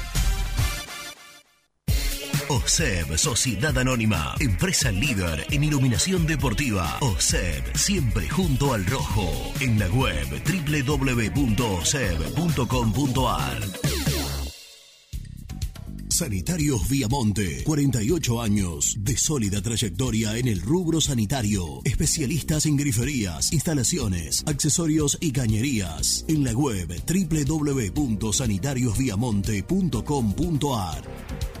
OSEB, Sociedad Anónima, empresa líder en iluminación deportiva. OSEB, siempre junto al rojo. En la web www.oseb.com.ar. Sanitarios Viamonte, 48 años de sólida trayectoria en el rubro sanitario. Especialistas en griferías, instalaciones, accesorios y cañerías. En la web www.sanitariosviamonte.com.ar.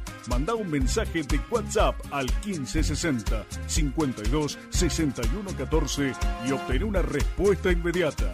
Manda un mensaje de WhatsApp al 1560 52 61 14 y obtén una respuesta inmediata.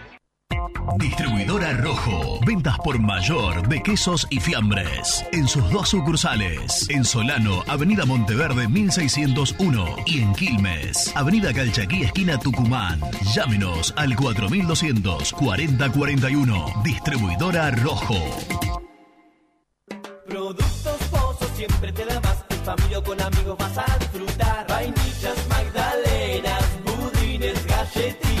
Distribuidora Rojo. Ventas por mayor de quesos y fiambres. En sus dos sucursales. En Solano, Avenida Monteverde 1601. Y en Quilmes, Avenida Calchaquí, esquina Tucumán. Llámenos al 4200 4041. Distribuidora Rojo. Productos Pozos siempre te da más. En familia o con amigos vas a disfrutar. Vainillas, magdalenas, budines, galletitas.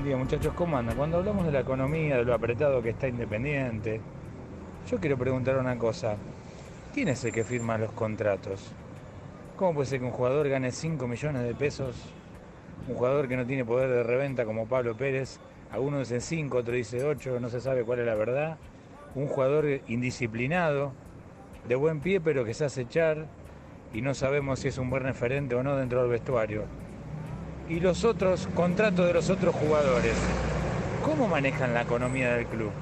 Buen día muchachos, ¿cómo andan? Cuando hablamos de la economía, de lo apretado que está Independiente, yo quiero preguntar una cosa. ¿Quién es el que firma los contratos? ¿Cómo puede ser que un jugador gane 5 millones de pesos? Un jugador que no tiene poder de reventa como Pablo Pérez, alguno dice 5, otro dice 8, no se sabe cuál es la verdad. Un jugador indisciplinado, de buen pie pero que se hace echar y no sabemos si es un buen referente o no dentro del vestuario y los otros contratos de los otros jugadores. ¿Cómo manejan la economía del club?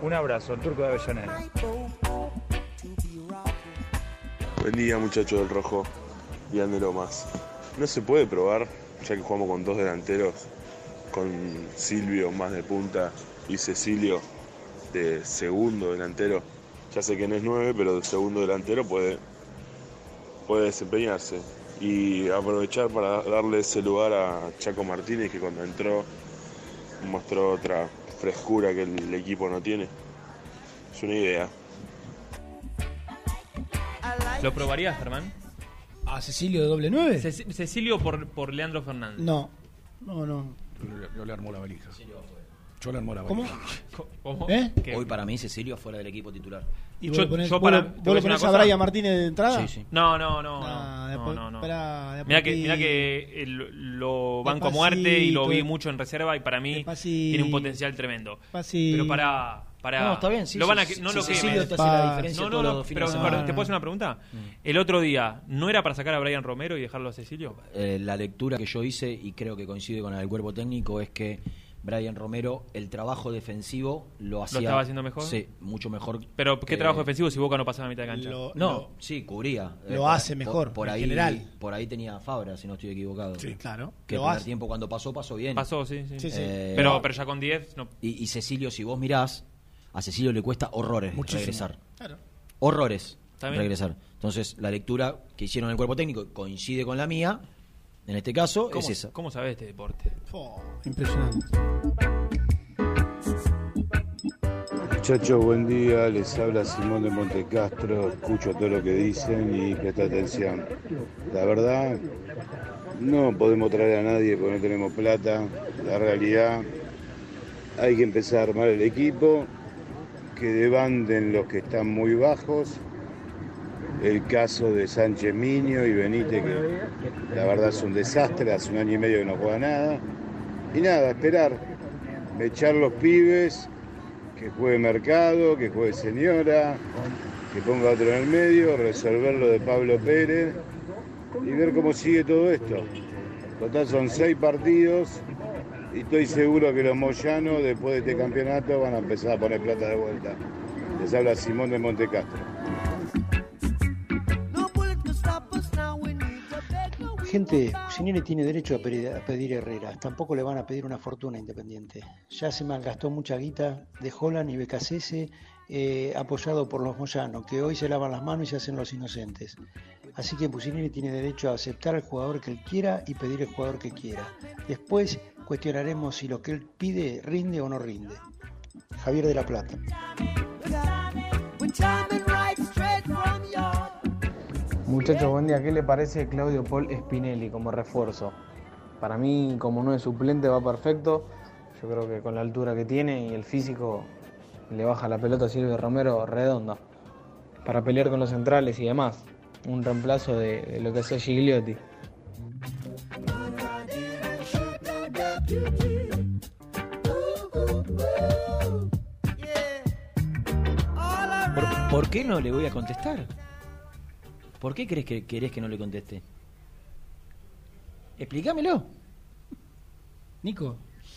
Un abrazo, el turco de Avellaneda. Buen día muchachos del Rojo y de Lomas. No se puede probar, ya que jugamos con dos delanteros, con Silvio más de punta y Cecilio de segundo delantero. Ya sé que no es nueve, pero de segundo delantero puede, puede desempeñarse. Y aprovechar para darle ese lugar a Chaco Martínez, que cuando entró mostró otra frescura que el equipo no tiene. Es una idea. ¿Lo probarías, Germán? ¿A Cecilio de doble nueve? Cec- Cecilio por, por Leandro Fernández. No, no, no. Yo, yo le armó la valija. Yo le armó la ¿Cómo? valija. ¿Cómo? ¿Eh? Hoy para mí Cecilio fuera del equipo titular. ¿Y vos Yo- lo ponés, yo vos para- lo- vos a lo. Brian Martínez de entrada? Sí, sí. No, no, no, Nah, no, no, no. Mirá que, mirá que el- lo banco a muerte y lo vi mucho en reserva y para mí Despacito. tiene un potencial tremendo. Despacito. Pero para, para No, está bien, sí, lo van a, sí, no sí, lo no, no, no, pero, pero te puedo hacer una pregunta. El otro día, ¿no era para sacar a Brian Romero y dejarlo a Cecilio? Eh, la lectura que yo hice, y creo que coincide con la del cuerpo técnico, es que Brian Romero, el trabajo defensivo lo hacía. estaba haciendo mejor? Sí, mucho mejor. Pero, ¿qué trabajo defensivo si Boca no pasaba a mitad de cancha? Lo- No, lo- sí, cubría. Eh, lo por- hace mejor, Por, por en ahí, general. Por ahí tenía Fabra, si no estoy equivocado. Sí, claro. Que el Lo primer hace. tiempo cuando pasó, pasó bien. Pasó, sí, sí. Sí, sí. Eh, pero, pero ya con 10, no. Y, y Cecilio, si vos mirás, a Cecilio le cuesta horrores Muchísimo. regresar. Claro. Horrores regresar. Entonces, la lectura que hicieron en el cuerpo técnico coincide con la mía. En este caso, ¿Cómo, es esa. ¿Cómo sabes este deporte? Oh, impresionante. Muchachos, buen día. Les habla Simón de Montecastro. Escucho todo lo que dicen y presta atención. La verdad, no podemos traer a nadie porque no tenemos plata. La realidad, hay que empezar a armar el equipo, que debanden los que están muy bajos. El caso de Sánchez Miño y Benítez, que la verdad es un desastre, hace un año y medio que no juega nada. Y nada, esperar, echar los pibes que juegue Mercado, que juegue Señora, que ponga otro en el medio, resolver lo de Pablo Pérez y ver cómo sigue todo esto. Total son seis partidos y estoy seguro que los moyanos después de este campeonato van a empezar a poner plata de vuelta. Les habla Simón de Montecastro. Gente, Pusineri tiene derecho a pedir, a Herrera. Tampoco le van a pedir una fortuna Independiente. Ya se malgastó mucha guita de Holland y BKCS eh, apoyado por los Moyanos, que hoy se lavan las manos y se hacen los inocentes. Así que Pusineri tiene derecho a aceptar al jugador que él quiera y pedir el jugador que quiera. Después cuestionaremos si lo que él pide rinde o no rinde. Javier de la Plata. Muchachos, buen día. ¿Qué le parece Claudio Paul Spinelli como refuerzo? Para mí, como no es suplente, va perfecto. Yo creo que con la altura que tiene y el físico, le baja la pelota a Silvio Romero redonda. Para pelear con los centrales y demás. Un reemplazo de, de lo que hacía Gigliotti. ¿Por, por qué no le voy a contestar? ¿Por qué crees que querés que no le conteste? Explícamelo. Nico.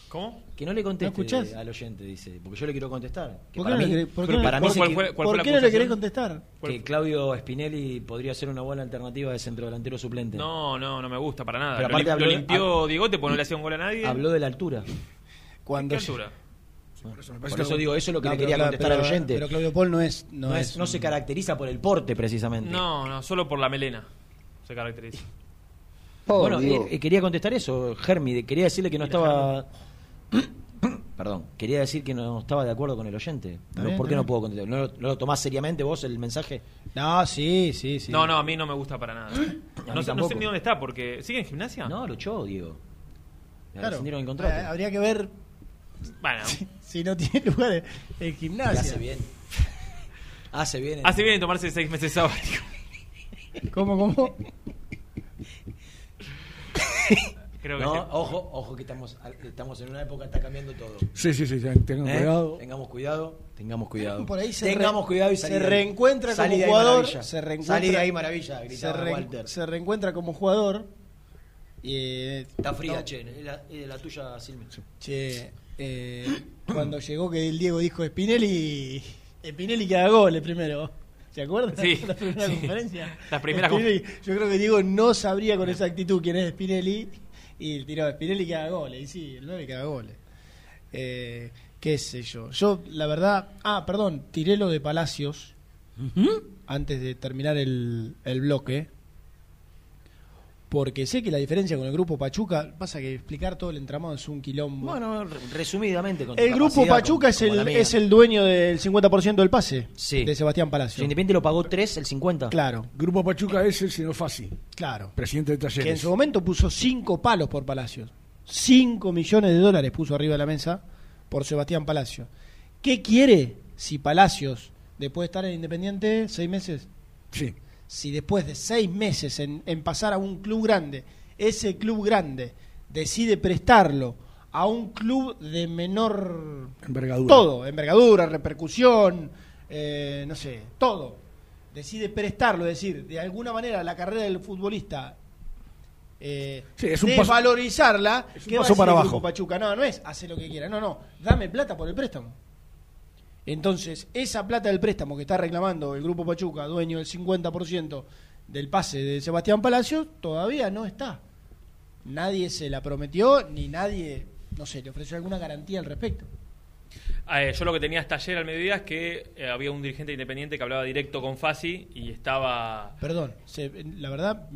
¿Cómo? Que no le conteste ¿No al oyente, dice. Porque yo le quiero contestar. ¿Por qué para no le querés- contestar? Que Claudio Spinelli podría ser una buena alternativa de centro delantero suplente. No, no, no me gusta para nada. Pero lo, aparte lim- habló lo limpió Diegote porque no le hacía un gol a nadie. Habló de la altura. Cuando ¿Qué altura? Por eso, eso, digo, eso es lo que No, le quería contestar al oyente. pero Claudio Paul no es- no no, es no se caracteriza por el porte, precisamente. No, no, solo por la melena se caracteriza. bueno, eh, eh, quería contestar eso, Germi. Quería decirle que no estaba. Perdón, quería decir que no estaba de acuerdo con el oyente. Bien, ¿Por qué no puedo contestar? ¿No, lo- no lo tomás seriamente vos el mensaje? No, sí, sí, sí. No, no, a mí no me gusta para nada. No sé, no sé tampoco. ni dónde está, porque ¿sigue en gimnasia? No, lo echó, Diego. Claro. rescindieron el contrato. Eh, habría que ver Bueno, si no tiene lugar en Y gimnasia. hace bien. Hace bien. hace bien en tomarse seis meses sabáticos. ¿Cómo, cómo? Creo que no, sí. ojo, ojo que estamos, estamos en una época, está cambiando todo. Sí, sí, sí, tengan ¿Eh? cuidado. Tengamos cuidado, tengamos cuidado. Por ahí se tengamos re- cuidado y se salí de ahí. reencuentra como jugador, se reencuentra Salí de ahí, maravilla, se, Walter. reencuentra como jugador. y, eh, Está fría, no, che. Es la, es la tuya, Silvio. Che, eh, cuando llegó que el Diego dijo Spinelli, Spinelli que haga goles primero. ¿Se acuerdan? Sí, la primera sí. conferencia. Spinelli, Yo creo que Diego no sabría con exactitud quién es Spinelli y tiró Spinelli que haga goles. Y sí, el 9 que haga goles. Eh, qué sé yo. Yo, la verdad. Ah, perdón, tiré lo de Palacios antes de terminar el, el bloque. Porque sé que la diferencia con el grupo Pachuca, pasa que explicar todo el entramado es un quilombo. Bueno, re- resumidamente. Con el grupo Pachuca con- es, el, es el dueño del 50% del pase Sí. de Sebastián Si Palacio. Independiente lo pagó 3, el 50. Claro, Grupo Pachuca es el señor Fasi, claro. presidente de Que en Talleres. su momento puso 5 palos por Palacios. 5 millones de dólares puso arriba de la mesa por Sebastián Palacio. ¿Qué quiere si Palacios, después de estar en Independiente seis meses, Sí. Si después de seis meses en, en pasar a un club grande, ese club grande decide prestarlo a un club de menor Envergadura. todo, envergadura, repercusión, eh, no sé, todo, decide prestarlo, es decir, de alguna manera la carrera del futbolista eh, Sí, es un paso- desvalorizarla, es un ¿qué va a paso para abajo. Pachuca? No, no es hace lo que quiera, no, no, dame plata por el préstamo. Entonces, esa plata del préstamo que está reclamando el Grupo Pachuca, dueño del 50% del pase de Sebastián Palacios, todavía no está. Nadie se la prometió, ni nadie, no sé, le ofreció alguna garantía al respecto. Eh, yo lo que tenía hasta ayer al mediodía es que eh, había un dirigente independiente que hablaba directo con Fasi y estaba... Perdón, se- la verdad,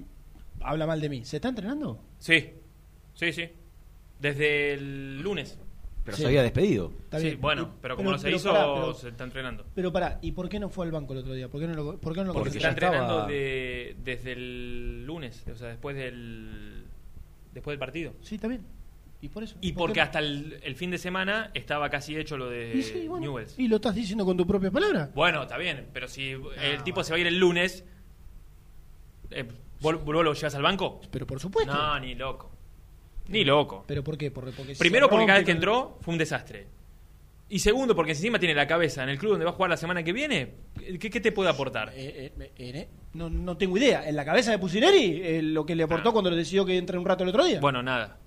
habla mal de mí. ¿Se está entrenando? Sí, sí, sí. Desde el lunes. Pero Sí. se había despedido. Está sí, bueno, pero como no se pero hizo, pará, pero- se está entrenando. Pero pará, ¿y por qué no fue al banco el otro día? ¿Por qué no lo, por qué no lo Porque está entrenando estaba- de- desde el lunes, o sea, después del después del partido. Sí, está bien. ¿Y por eso? Y ¿Por porque no? hasta el, el fin de semana estaba casi hecho lo de Y sí, bueno, Newells. ¿Y lo estás diciendo con tus propias palabras? Bueno, está bien, pero si Ah, el tipo se va a ir el lunes, eh, ¿vos, vos lo llevas al banco? Pero por supuesto. No, ni loco. Ni loco. ¿Pero por qué? Porque, Primero porque cada vez que entró fue un desastre. Y segundo porque encima tiene la cabeza en el club donde va a jugar la semana que viene. ¿Qué, qué te puede aportar? Eh, eh, eh, no, no tengo idea. ¿En la cabeza de Pusineri eh, lo que le aportó Ah. cuando le decidió que entre un rato el otro día? Bueno, nada.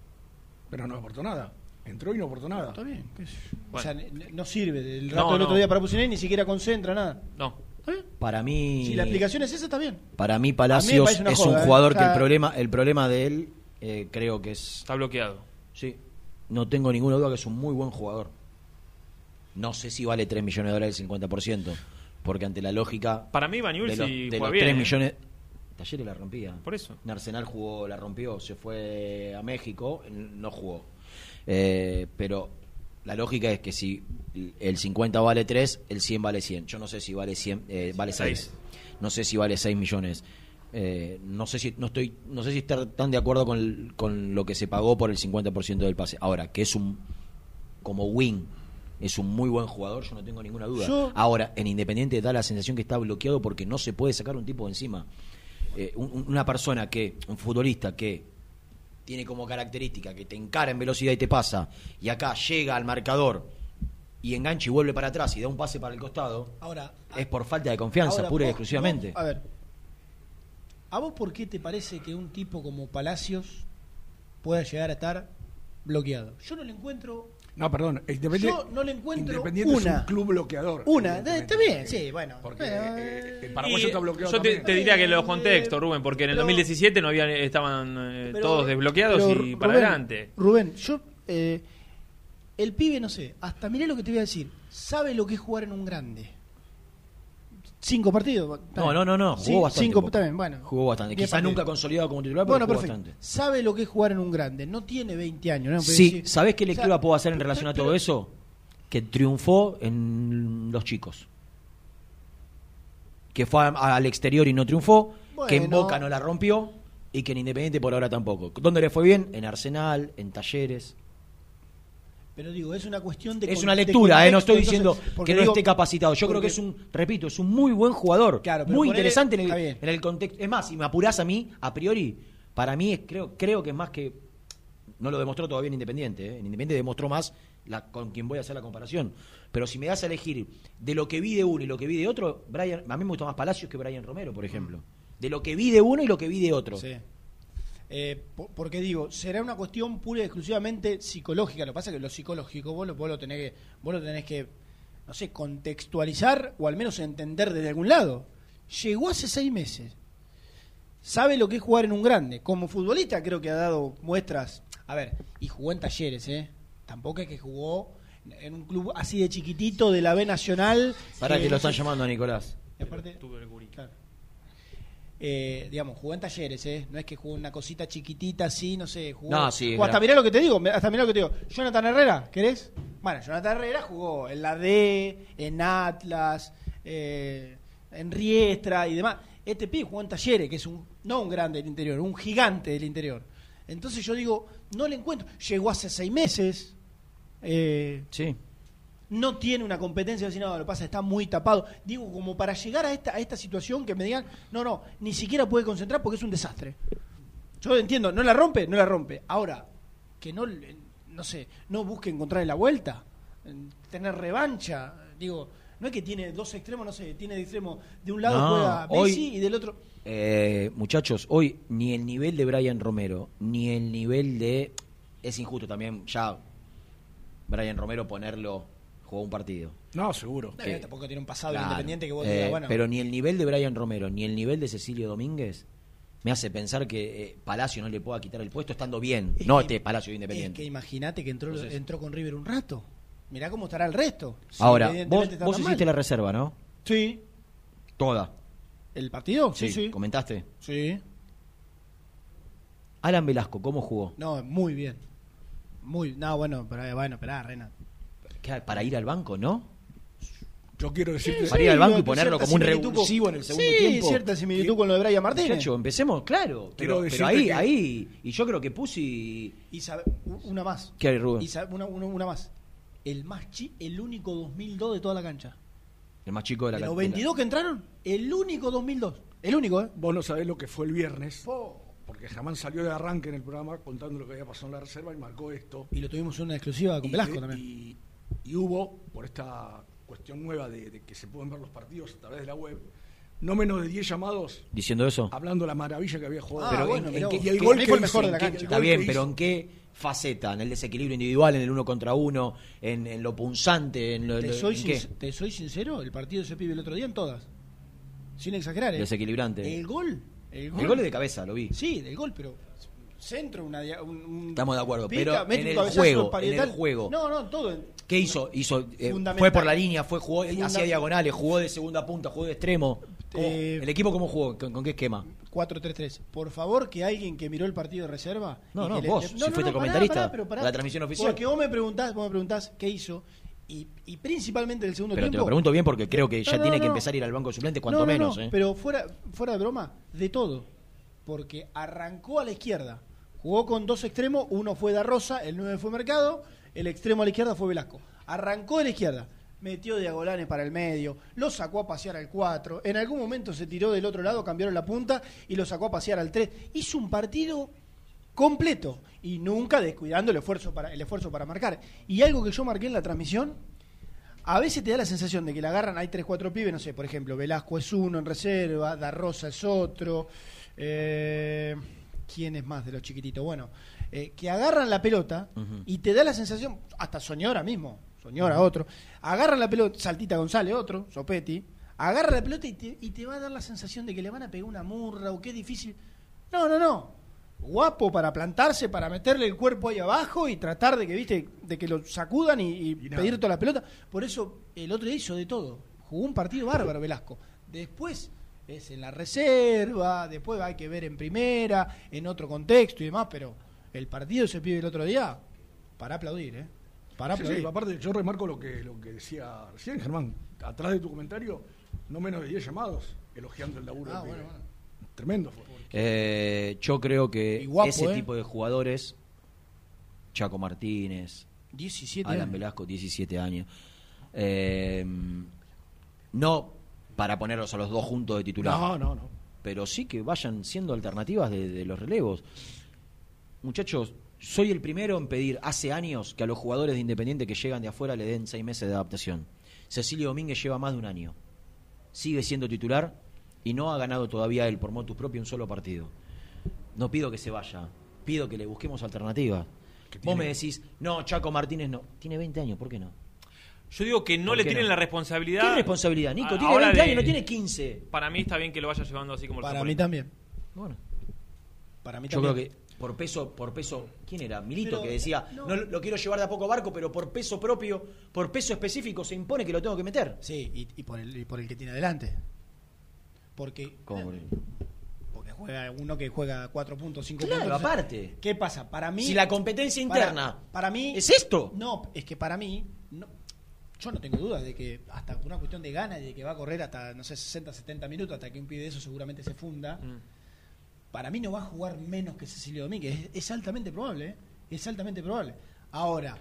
Pero no aportó nada. Entró y no aportó nada. Está bien. qué sé yo. O sea, no sirve del rato No, del otro no. día para Pusineri, ni siquiera concentra nada. No. ¿Está bien? Para mí. Si la explicación es esa, está bien. Para mí Palacios es joda, un ¿eh? jugador que el problema, el problema de él eh, creo que es. Está bloqueado. Sí. No tengo ninguna duda que es un muy buen jugador. No sé si vale 3 millones de dólares el 50%, porque ante la lógica. Para mí, Baniul de los, sí de los bien, 3 ¿eh? millones. Talleres la rompía. Por eso. En Arsenal jugó, la rompió, se fue a México, no jugó. Eh, pero la lógica es que si el 50 vale 3, el 100 vale 100. Yo no sé si vale 100, eh, vale 6. Seis. No sé si vale 6 millones. Eh, no sé si no estoy no sé si estar tan de acuerdo con, el- con lo que se pagó por el 50% del pase. Ahora, que es un como wing es un muy buen jugador, yo no tengo ninguna duda. Yo- Ahora, en Independiente da la sensación que está bloqueado porque no se puede sacar un tipo de encima. Eh, un- un- una persona que, un futbolista que tiene como característica que te encara en velocidad y te pasa, y acá llega al marcador y engancha y vuelve para atrás y da un pase para el costado, Ahora, es por falta de confianza, Ahora, pura y exclusivamente. vos- a ver, ¿a vos por qué te parece que un tipo como Palacios pueda llegar a estar bloqueado? Yo no le encuentro. No, perdón. Yo no le encuentro Independiente una. es un club bloqueador. Una, está bien, sí, bueno. Porque eh, el Y paraguayo está bloqueado yo te, diría que los contextos, Rubén, porque en el Pero- 2017 no habían, estaban eh, Pero- todos desbloqueados pero, y para Rubén, adelante. Rubén, yo. eh, el pibe, no sé, hasta miré lo que te voy a decir. Sabe lo que es jugar en un grande. Cinco partidos. No, no, no, no, jugó Sí, bastante. Cinco, bien, bueno. Jugó bastante. Quizá partidos. nunca consolidado como titular, pero Bueno, jugó perfecto. bastante. Sabe lo que es jugar en un grande. No tiene 20 años. ¿no? Sí, decir- ¿sabés qué o sea, lectura puedo hacer en relación a pero- todo eso? Que triunfó en los chicos. Que fue a- al exterior y no triunfó, que en. Boca no la rompió y que en Independiente por ahora tampoco. ¿Dónde le fue bien? En Arsenal, en Talleres. Pero digo, es una cuestión de. Es una lectura, eh, no estoy contexto, diciendo entonces, que no digo- esté capacitado. Yo creo que es un, repito, es un muy buen jugador. Claro, muy interesante en el, bien. en el contexto. Es más, si me apurás a mí, a priori, para mí es, creo, creo que es más que. No lo demostró todavía en Independiente. eh. En Independiente demostró más la, con quien voy a hacer la comparación. Pero si me das a elegir de lo que vi de uno y lo que vi de otro, Brian, a mí me gusta más Palacios que Brian Romero, por ejemplo. De lo que vi de uno y lo que vi de otro. Sí. Eh, po- porque digo, será una cuestión pura y exclusivamente psicológica. Lo que pasa es que lo psicológico vos lo, vos lo tenés que, vos lo tenés que, no sé, contextualizar o al menos entender desde algún lado. Llegó hace seis meses. Sabe lo que es jugar en un grande. Como futbolista creo que ha dado muestras. A ver, y jugó en talleres, ¿eh? Tampoco es que jugó en un club así de chiquitito de la B Nacional. Para que lo están llamando a Nicolás. aparte, claro. Eh, digamos, jugó en talleres, ¿eh? No es que jugó una cosita chiquitita así, no sé. Jugó, No, sí, jugó hasta mirá lo que te digo, hasta mirá lo que te digo. Jonathan Herrera, ¿querés? Bueno, Jonathan Herrera jugó en la D, en Atlas, eh, en Riestra y demás. Este pibe jugó en talleres, que es un no un grande del interior, un gigante del interior. Entonces yo digo, no le encuentro. Llegó hace seis meses. Eh, sí. No tiene una competencia, decir, no, lo pasa está muy tapado. Digo, como para llegar a esta, a esta situación que me digan, no, no, ni siquiera puede concentrar porque es un desastre. Yo entiendo, no la rompe, no la rompe. Ahora, que no, le- no sé, no busque encontrar la vuelta, en tener revancha. Digo, no es que tiene dos extremos, no sé, tiene de extremo, de un lado No, juega hoy- y del otro... Eh, muchachos, hoy ni el nivel de Brian Romero, ni el nivel de... Es injusto también ya Brian Romero ponerlo, jugó un partido. No, seguro. Eh, tampoco tiene un pasado Claro. independiente que vos Eh, digas, bueno... Pero ni el nivel de Brian Romero, ni el nivel de Cecilio Domínguez me hace pensar que eh, Palacio no le pueda quitar el puesto estando bien. Es no que- este Palacio Es Independiente. que imagínate que entró, Entonces- entró con River un rato. Mirá cómo estará el resto. Si Ahora, vos, vos hiciste mal. la reserva, ¿no? Sí. Toda. ¿El partido? Sí, sí. ¿Comentaste? Sí. Alan Velasco, ¿cómo jugó? No, muy bien. Muy, no, bueno, pero bueno, esperá, Rena. ¿Qué, Para ir al banco, ¿no? Yo quiero decirte. Para ir al banco y ponerlo como un revulsivo en el segundo sí, tiempo. cierta similitud con lo de Brian Martínez. Muchacho, empecemos, claro. Pero, pero ahí, que- ahí, y yo creo que Pusi. Y sabe- una más. ¿Qué hay, Rubén? Y sabe- una, una- una más. El más chi, el único 2002 de toda la cancha. El más chico de la De los cantera. 22 que entraron, el único 2002. El único, ¿eh? Vos no sabés lo que fue el viernes, porque jamás salió de arranque en el programa contando lo que había pasado en la reserva y marcó esto. Y lo tuvimos en una exclusiva con Y- Velasco también. Y, y hubo, por esta cuestión nueva de, de que se pueden ver los partidos a través de la web, no menos de 10 llamados Diciendo eso. hablando de la maravilla que había jugado. Ah, Pero bueno, en- mirá en qué- vos. y el Que gol que fue el hizo, mejor de la cancha. Está bien, pero. ¿en qué faceta? ¿En el desequilibrio individual, en el uno contra uno, en, en lo punzante? En lo, ¿Te lo- soy, ¿en qué? sin- ¿Te soy sincero? El partido de ese pibe el otro día en todas. sin exagerar. ¿eh? Desequilibrante. El gol. El gol, El gol es de cabeza, lo vi. Sí, del gol, pero centro, una, dia- un, un- Estamos de acuerdo, pica, pero en el juego, en el juego. No, no, todo. ¿Qué hizo? hizo eh, fue por la línea, fue jugó, hacía diagonales, jugó de segunda punta, jugó de extremo. ¿Cómo- Eh, ¿El equipo cómo jugó? ¿Con, con qué esquema? 4-3-3. Por favor, que alguien que miró el partido de reserva. No, no, le- vos, si fuiste el comentarista de la transmisión oficial. Porque vos me preguntás, vos me preguntás qué hizo. Y, y principalmente el segundo Pero te tiempo. lo pregunto bien porque creo que ya No, no, tiene que empezar a ir al banco de suplentes cuanto No, no, menos. no, ¿eh? Pero fuera, fuera de broma, de todo. Porque arrancó a la izquierda. Jugó con dos extremos, uno fue Da Rosa, el 9 fue Mercado, el extremo a la izquierda fue Velasco. Arrancó de la izquierda, metió diagonales para el medio, lo sacó a pasear al 4, en algún momento se tiró del otro lado, cambiaron la punta y lo sacó a pasear al 3. Hizo un partido completo y nunca descuidando el esfuerzo para el esfuerzo para marcar. Y algo que yo marqué en la transmisión, a veces te da la sensación de que la agarran, hay 3, 4 pibes, no sé, por ejemplo, Velasco es uno en reserva, Da Rosa es otro, eh, ¿quién es más de los chiquititos? Bueno, eh, que agarran la pelota y te da la sensación, hasta Soñora mismo, Soñora otro, agarran la pelota, Saltita González otro, Sopetti, agarra la pelota y te, y te va a dar la sensación de que le van a pegar una murra o que es difícil. No, no, no. Guapo para plantarse, para meterle el cuerpo ahí abajo y tratar de que, viste, de que lo sacudan y, y pedir toda la pelota. Por eso el otro día hizo de todo. Jugó un partido bárbaro Velasco. Después es en la reserva, después hay que ver en primera, en otro contexto y demás, pero el partido se pide el otro día para aplaudir, ¿eh? Para Sí, aplaudir. sí, aparte, yo remarco lo que, lo que decía recién, Germán. Atrás de tu comentario, no menos de 10 llamados elogiando el laburo. Ah, del bueno, pibe. Tremendo fue. Eh, yo creo que guapo, ese ¿eh? tipo de jugadores, Chaco Martínez, 17 Alan años. Velasco, 17 años, eh, no para ponerlos a los dos juntos de titular. No, no, no. Pero sí que vayan siendo alternativas de, de los relevos. Muchachos, soy el primero en pedir hace años que a los jugadores de Independiente que llegan de afuera le den seis meses de adaptación. Cecilio Domínguez lleva más de un año. Sigue siendo titular y no ha ganado todavía él por motus propio un solo partido. No pido que se vaya, pido que le busquemos alternativas. Vos me decís, no, Chaco Martínez no. Tiene 20 años, ¿por qué no? Yo digo que no ¿Por le tienen no? la responsabilidad. ¿Qué responsabilidad, Nico? a- Tiene ahora 20 de- años, no tiene 15. Para mí está bien que lo vaya llevando así como lo Para mí también. Bueno. Para mí Yo creo también. que por peso, por peso, ¿quién era? Milito Pero, que decía, no. no. lo quiero llevar de a poco barco, pero por peso propio, por peso específico se impone que lo tengo que meter. Sí, y, y por el, y por el que tiene adelante. Porque, ¿Cómo él? porque juega uno que juega 4 puntos, 5 Claro, puntos. aparte. ¿Qué pasa? Para mí. Si la competencia interna Para, mí. ¿Es esto? No, es que para mí. No, yo no tengo dudas de que hasta por una cuestión de ganas y de que va a correr hasta, no sé, 60, 70 minutos, hasta que un pibe de eso seguramente se funda. Mm. Para mí no va a jugar menos que Cecilio Domínguez. Es, es altamente probable, ¿eh? Es altamente probable. Ahora,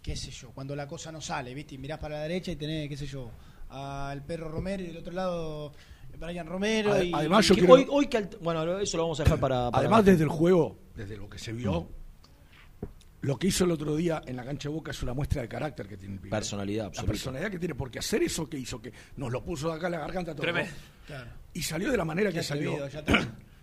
qué sé yo, cuando la cosa no sale, ¿viste? Y mirás para la derecha y tenés, qué sé yo, al perro Romero y del otro lado Brian Romero. Y, además yo Que quiero- hoy, hoy que bueno, eso lo vamos a dejar para. para Además, más. desde el juego, desde lo que se vio, lo que hizo el otro día en la cancha de Boca es una muestra de carácter que tiene el pibe. Personalidad La absoluta. personalidad que tiene, porque hacer eso que hizo, que nos lo puso de acá en la garganta todo. Tremendo. Claro. Y salió de la manera que salió.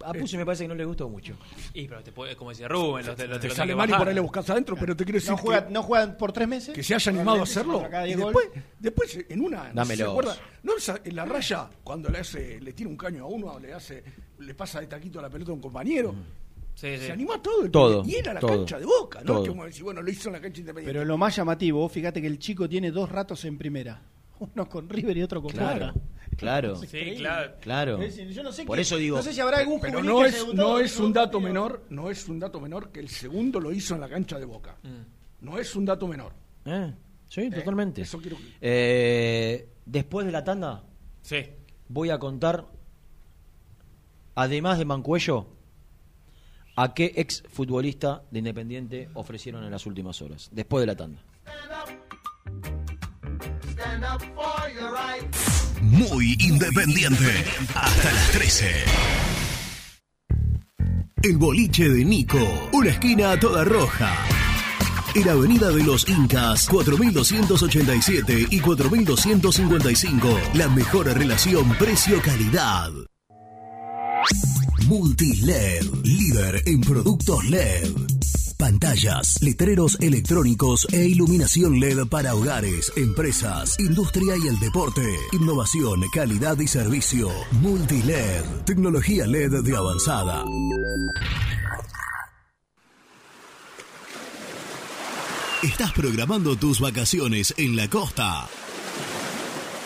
A Pusi me parece que no le gustó mucho. Y pero te puede, como decía Rubén, los, te, los- Te los sale mal y por ahí le buscas adentro, pero te quiero decir No juega, que, no juegan por tres meses. que se haya animado a hacerlo. Y 10 después, después, en una, no se acuerda, no, en la raya, cuando le hace, le tira un caño a uno, le hace, le pasa de taquito la pelota a un compañero. Sí, sí. Se animó a todo, el Todo, y era la todo, cancha de boca, ¿no? Que bueno, lo hizo en la cancha independiente. Pero lo más llamativo, fíjate que el chico tiene dos ratos en primera. Uno con River y otro con Claro, Boca. claro. Sí, claro. Claro. Es decir, yo no sé Por eso digo. No sé si habrá algún Pero no que es, no es un dato partido. menor, no es un dato menor que el segundo lo hizo en la cancha de Boca. No es un dato menor. Eh, sí, totalmente. Eso quiero que- Eh, después de la tanda, Sí. voy a contar, además de Mancuello, a qué ex futbolista de Independiente ofrecieron en las últimas horas. Después de la tanda. Muy independiente. Hasta las 13. El boliche de Nico. Una esquina toda roja. En Avenida de los Incas, 4287 y 4255. La mejor relación precio-calidad. Multiled, líder en productos LED. pantallas, letreros electrónicos e iluminación LED para hogares, empresas, industria y el deporte. Innovación, calidad y servicio. Multiled, tecnología LED de avanzada. Estás programando tus vacaciones en la costa.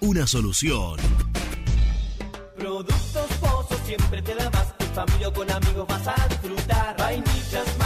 una solución. Productos Pozos siempre te da más. En familia con amigos vas a disfrutar. Vainillas, magdalenas,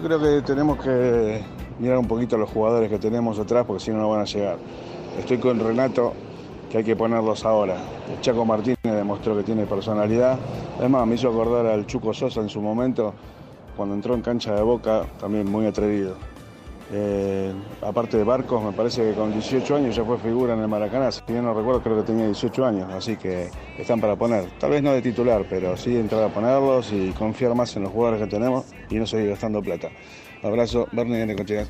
Yo creo que tenemos que mirar un poquito a los jugadores que tenemos atrás porque si no no van a llegar. Estoy con Renato que hay que ponerlos ahora. Chaco Martínez demostró que tiene personalidad. Además me hizo acordar al Chuco Sosa en su momento cuando entró en cancha de Boca, también muy atrevido. Eh, aparte de Barcos, me parece que con 18 años ya fue figura en el Maracaná. Si bien no recuerdo, creo que tenía 18 años, así que están para poner. Tal vez no de titular, pero sí entrar a ponerlos y confiar más en los jugadores que tenemos y no seguir gastando plata. Abrazo, Bernie de.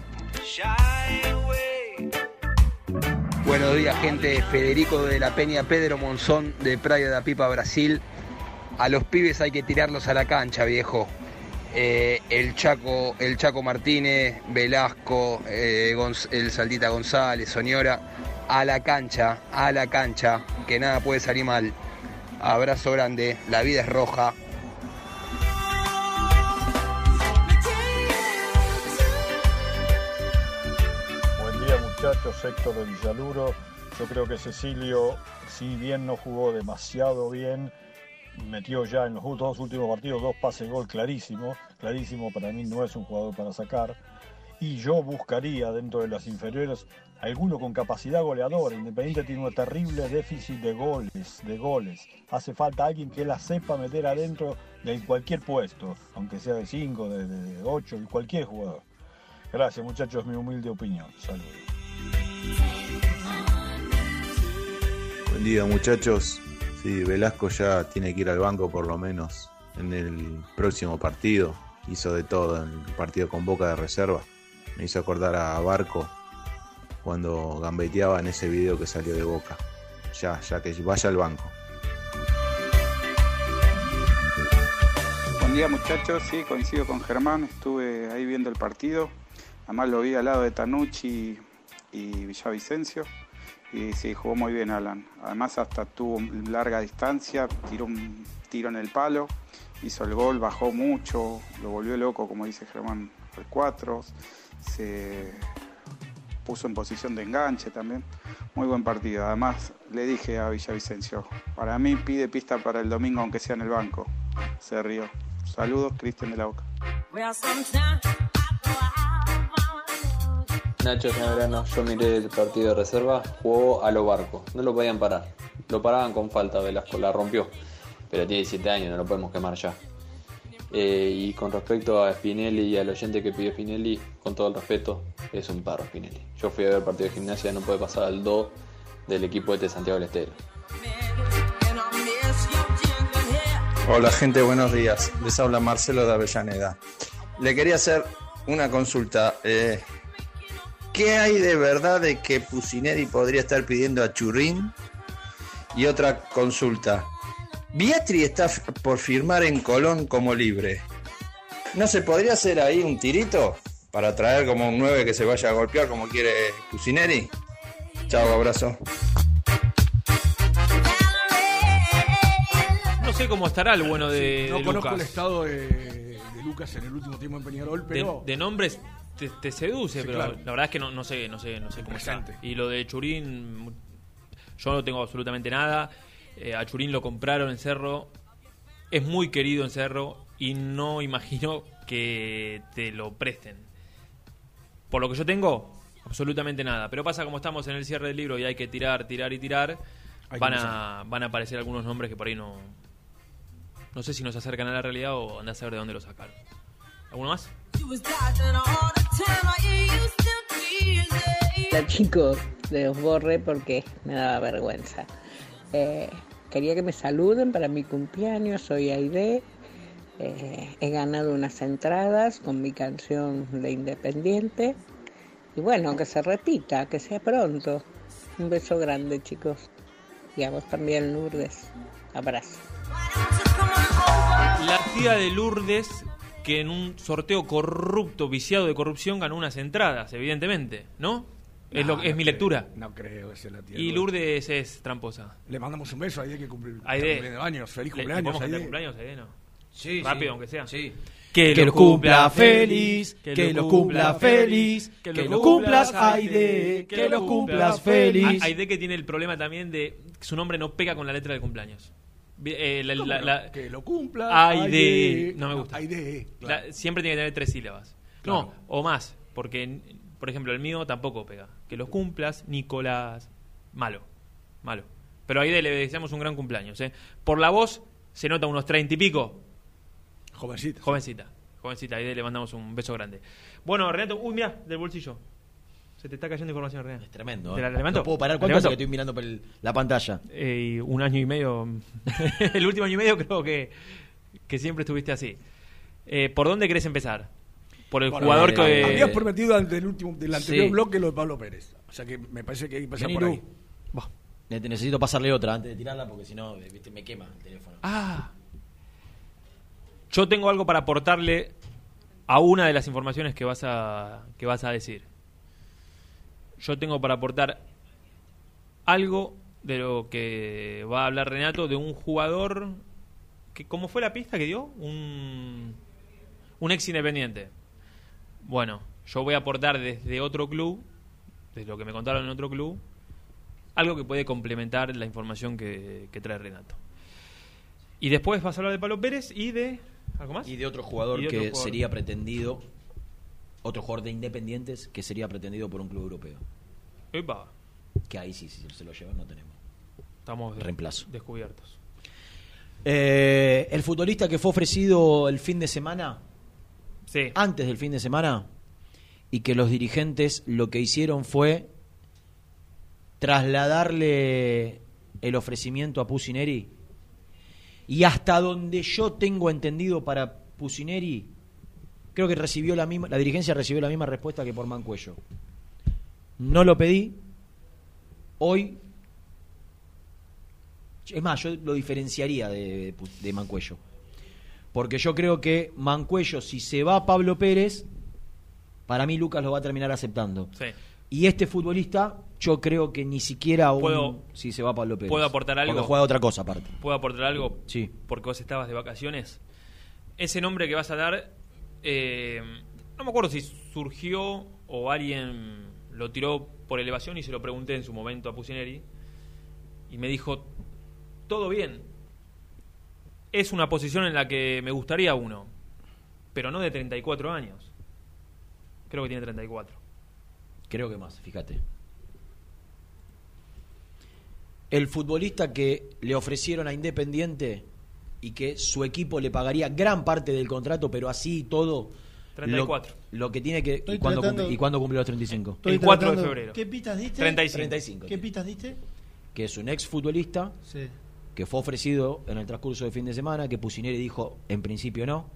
Buenos días, gente. Federico de la Peña, Pedro Monzón de Praia da Pipa, Brasil. A los pibes hay que tirarlos a la cancha, viejo. Eh, el Chaco, el Chaco Martínez, Velasco, eh, el Saldita González, Soñora, a la cancha, a la cancha, que nada puede salir mal. Abrazo grande, la vida es roja. Buen día muchachos, Héctor de Villaluro. Yo creo que Cecilio, si bien no jugó demasiado bien, metió ya en los dos últimos partidos dos pases gol clarísimos. Clarísimo para mí no es un jugador para sacar. Y yo buscaría dentro de las inferiores alguno con capacidad goleadora. Independiente tiene un terrible déficit de goles, de goles. Hace falta alguien que la sepa meter adentro de cualquier puesto, aunque sea de 5, de 8, de cualquier jugador. Gracias muchachos, mi humilde opinión. Saludos. Buen día muchachos. Sí, Velasco ya tiene que ir al banco por lo menos en el próximo partido. Hizo de todo en el partido con Boca de reserva. Me hizo acordar a Barco cuando gambeteaba en ese video que salió de Boca. Ya, ya que vaya al banco. Buen día muchachos, sí, coincido con Germán, estuve ahí viendo el partido, además lo vi al lado de Tanucci y Villavicencio y sí, jugó muy bien Alan, además hasta tuvo larga distancia, tiró un tiro en el palo, hizo el gol, bajó mucho, lo volvió loco como dice Germán al 4, se puso en posición de enganche también, muy buen partido, además le dije a Villavicencio, para mí pide pista para el domingo aunque sea en el banco, se rió. Saludos, Cristian de la Boca. Nacho Verano, yo miré el partido de reserva, jugó a lo barco, no lo podían parar. Lo paraban con falta, Velasco la rompió, pero tiene 17 años, no lo podemos quemar ya. Eh, y con respecto a Spinelli y al oyente que pidió Spinelli, con todo el respeto, es un perro Spinelli. Yo fui a ver el partido de gimnasia, no puede pasar al 2 del equipo de Santiago del Estero. Hola gente, buenos días. Les habla Marcelo de Avellaneda. Le quería hacer una consulta. Eh, ¿Qué hay de verdad de que Pusineri podría estar pidiendo a Churín? Y otra consulta. Biatri está por firmar en Colón como libre. ¿No se podría hacer ahí un tirito para traer como un 9 que se vaya a golpear como quiere Pusineri? Chao, abrazo. No sé cómo estará el bueno de, no de conozco el estado de, de Lucas en el último tiempo en Peñarol, De, pero de nombres te, te seduce, Sí, pero claro. la verdad es que no, no sé, no sé, no sé cómo está. Y lo de Churín, yo no tengo absolutamente nada. Eh, a Churín lo compraron en Cerro, es muy querido en Cerro y no imagino que te lo presten. Por lo que yo tengo, absolutamente nada. Pero pasa como estamos en el cierre del libro y hay que tirar, tirar y tirar, Hay van a, van a aparecer algunos nombres que por ahí no... No sé si nos acercan a la realidad o andás a saber de dónde lo sacaron. ¿Alguno más? Hola chicos, de los borré porque me daba vergüenza. Eh, quería que me saluden para mi cumpleaños, soy Aide. Eh, he ganado unas entradas con mi canción de Independiente. Y bueno, que se repita, que sea pronto. Un beso grande chicos. Y a vos también, Lourdes. Abrazo. La tía de Lourdes, que en un sorteo corrupto, viciado de corrupción, ganó unas entradas, evidentemente, ¿no? Es, No, lo, es no mi creo, lectura. No creo que sea la tía. Y de Lourdes es tramposa. Le mandamos un beso a Aide que cumple está Aide. cumpliendo años. Feliz ¿Le- cumpleaños, ¿le Aide. cumpleaños, Aide, no? Sí, Rápido, sí. aunque sea. Sí. Que, Que lo cumpla feliz, que lo cumpla feliz, que lo cumplas, Aide, que lo cumplas feliz. Aide que tiene el problema también de que su nombre no pega con la letra del cumpleaños. Eh, la- ¿Cómo la- no? la- Que lo cumpla, Aide. No me gusta. Aide, La- claro. siempre tiene que tener tres sílabas. Claro. No, o más. Porque, por ejemplo, el mío tampoco pega. Que los cumplas, Nicolás. Malo. Malo. Pero a Aide le deseamos un gran cumpleaños. ¿eh? Por la voz se nota unos treinta y pico. Jovencita. Jovencita. Jovencita. Aide le mandamos un beso grande. Bueno, Renato. Uy, mira, del bolsillo. Se te está cayendo información, Renato. Es tremendo. ¿Te ¿eh? la levanto? No puedo parar. ¿La ¿Cuánto hace que estoy mirando por el- la pantalla? Eh, y un año y medio. el último año y medio creo que, que siempre estuviste así. Eh, ¿Por dónde querés empezar? Por el Bueno, jugador eh, que. Habías prometido ante el último, del anterior Sí. bloque lo de Pablo Pérez. O sea que me parece que hay que Vení, por ahí. Ne- Necesito pasarle otra antes de tirarla porque si no, me quema el teléfono. Ah. Yo tengo algo para aportarle a una de las informaciones que vas a, que vas a decir. Yo tengo para aportar algo de lo que va a hablar Renato de un jugador que ¿cómo fue la pista que dio? Un, un ex independiente. Bueno, yo voy a aportar desde otro club, desde lo que me contaron en otro club, algo que puede complementar la información que, que trae Renato. Y después vas a hablar de Pablo Pérez y de. ¿Algo más? Y de otro jugador Y de otro que jugador. sería pretendido, otro jugador de Independientes que sería pretendido por un club europeo. Epa, Que ahí sí, si se lo llevan, no tenemos. estamos Reemplazo. descubiertos. Eh, el futbolista que fue ofrecido el fin de semana, Sí. antes del fin de semana, y que los dirigentes lo que hicieron fue trasladarle el ofrecimiento a Pusineri. Y hasta donde yo tengo entendido para Pusineri, creo que recibió la misma, la dirigencia recibió la misma respuesta que por Mancuello. No lo pedí. Hoy es más, yo lo diferenciaría de, de Mancuello. Porque yo creo que Mancuello, si se va Pablo Pérez, para mí Lucas lo va a terminar aceptando. Sí. Y este futbolista, yo creo que ni siquiera un, ¿Puedo- si se va Pablo Pérez. ¿Puedo aportar algo? Porque juega otra cosa aparte. ¿Puedo aportar algo? Sí. Porque vos estabas de vacaciones. Ese nombre que vas a dar, eh, no me acuerdo si surgió o alguien lo tiró por elevación y se lo pregunté en su momento a Pusineri. Y me dijo, todo bien. Es una posición en la que me gustaría uno, pero no de 34 años. Creo que tiene 34. Creo que más, fíjate. El futbolista que le ofrecieron a Independiente y que su equipo le pagaría gran parte del contrato, pero así y todo. 34. Lo, lo que tiene que. Estoy ¿Y cuándo, tratando- cumple, ¿Y cuándo cumple los 35? Estoy El 4 de tratando- febrero. ¿Qué pitas diste? 35. 35. ¿Qué pitas diste? Que es un ex futbolista Sí. que fue ofrecido en el transcurso de fin de semana, que Pusineri dijo en principio no,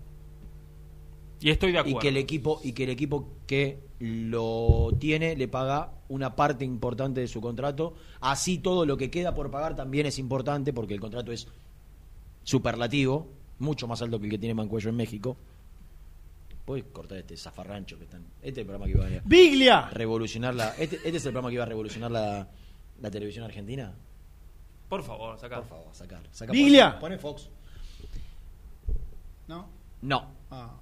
Y estoy de y acuerdo. que el equipo y que el equipo que lo tiene le paga una parte importante de su contrato así todo lo que queda por pagar también es importante porque el contrato es superlativo mucho más alto que el que tiene Mancuello en México puedes cortar este zafarrancho que están este es el programa que iba a ¡Biglia! revolucionar la este, este es el programa que iba a revolucionar la, la televisión argentina Por favor, saca. por favor sacar saca Biglia. pone Fox ¿No? No. Ah.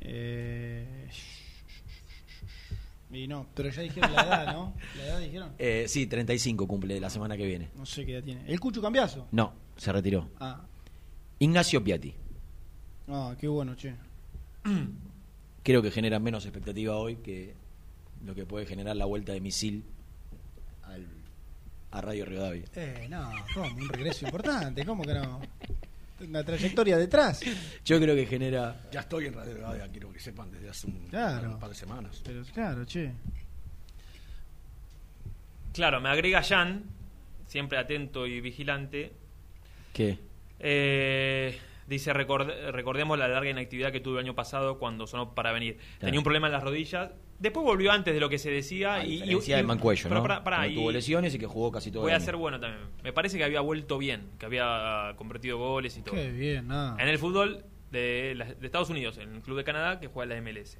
Eh... Y no, pero ya dijeron la edad, ¿no? La edad dijeron. Eh, sí, 35 cumple la semana que viene. No sé qué edad tiene. ¿El Cucho Cambiazo? No, se retiró. Ah. Ignacio Piatti. Ah, qué bueno, che. Creo que genera menos expectativa hoy que lo que puede generar la vuelta de misil al, a Radio Rivadavia. Eh, no, ¿cómo? Un regreso importante, ¿cómo que no? Una trayectoria detrás. Yo creo que genera. Ya estoy en Radio Rivadavia, quiero que sepan desde hace un, Claro. un par de semanas. Pero claro, che. Claro, me agrega Jan, siempre atento y vigilante. ¿Qué? Eh, dice, "Record- recordemos la larga inactividad que tuve el año pasado cuando sonó para venir. Tenía un problema en las rodillas. Después volvió antes de lo que se decía. A y, y- del Mancuello, pero ¿no? pará, Que y- tuvo lesiones y que jugó casi todo Voy el a ser bueno también. Me parece que había vuelto bien, que había convertido goles y todo. Qué bien, nada. En el fútbol de, de Estados Unidos, en el club de Canadá que juega en la MLS.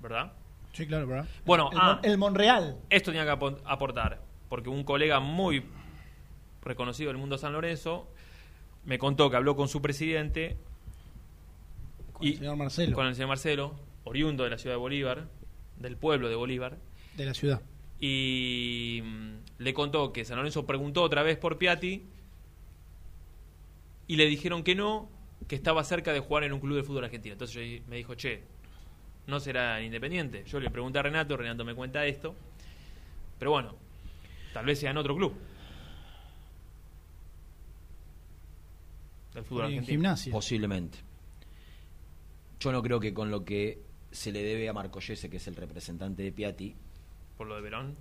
¿Verdad? Sí, claro, ¿verdad? Bueno, el, ah, el Monreal. esto tenía que apo- aportar, porque un colega muy reconocido del mundo San Lorenzo me contó que habló con su presidente Con el señor Marcelo. con el señor Marcelo, oriundo de la ciudad de Bolívar, del pueblo de Bolívar, De la ciudad. y mm, le contó que San Lorenzo preguntó otra vez por Piatti y le dijeron que no, que estaba cerca de jugar en un club de fútbol argentino. Entonces yo me dijo, che, no será en Independiente. Yo le pregunté a Renato, Renato me cuenta esto, pero bueno, tal vez sea en otro club. Del fútbol en gimnasia. Posiblemente. Yo no creo que con lo que se le debe a Marcollese, que es el representante de Piatti, Por lo de Verón.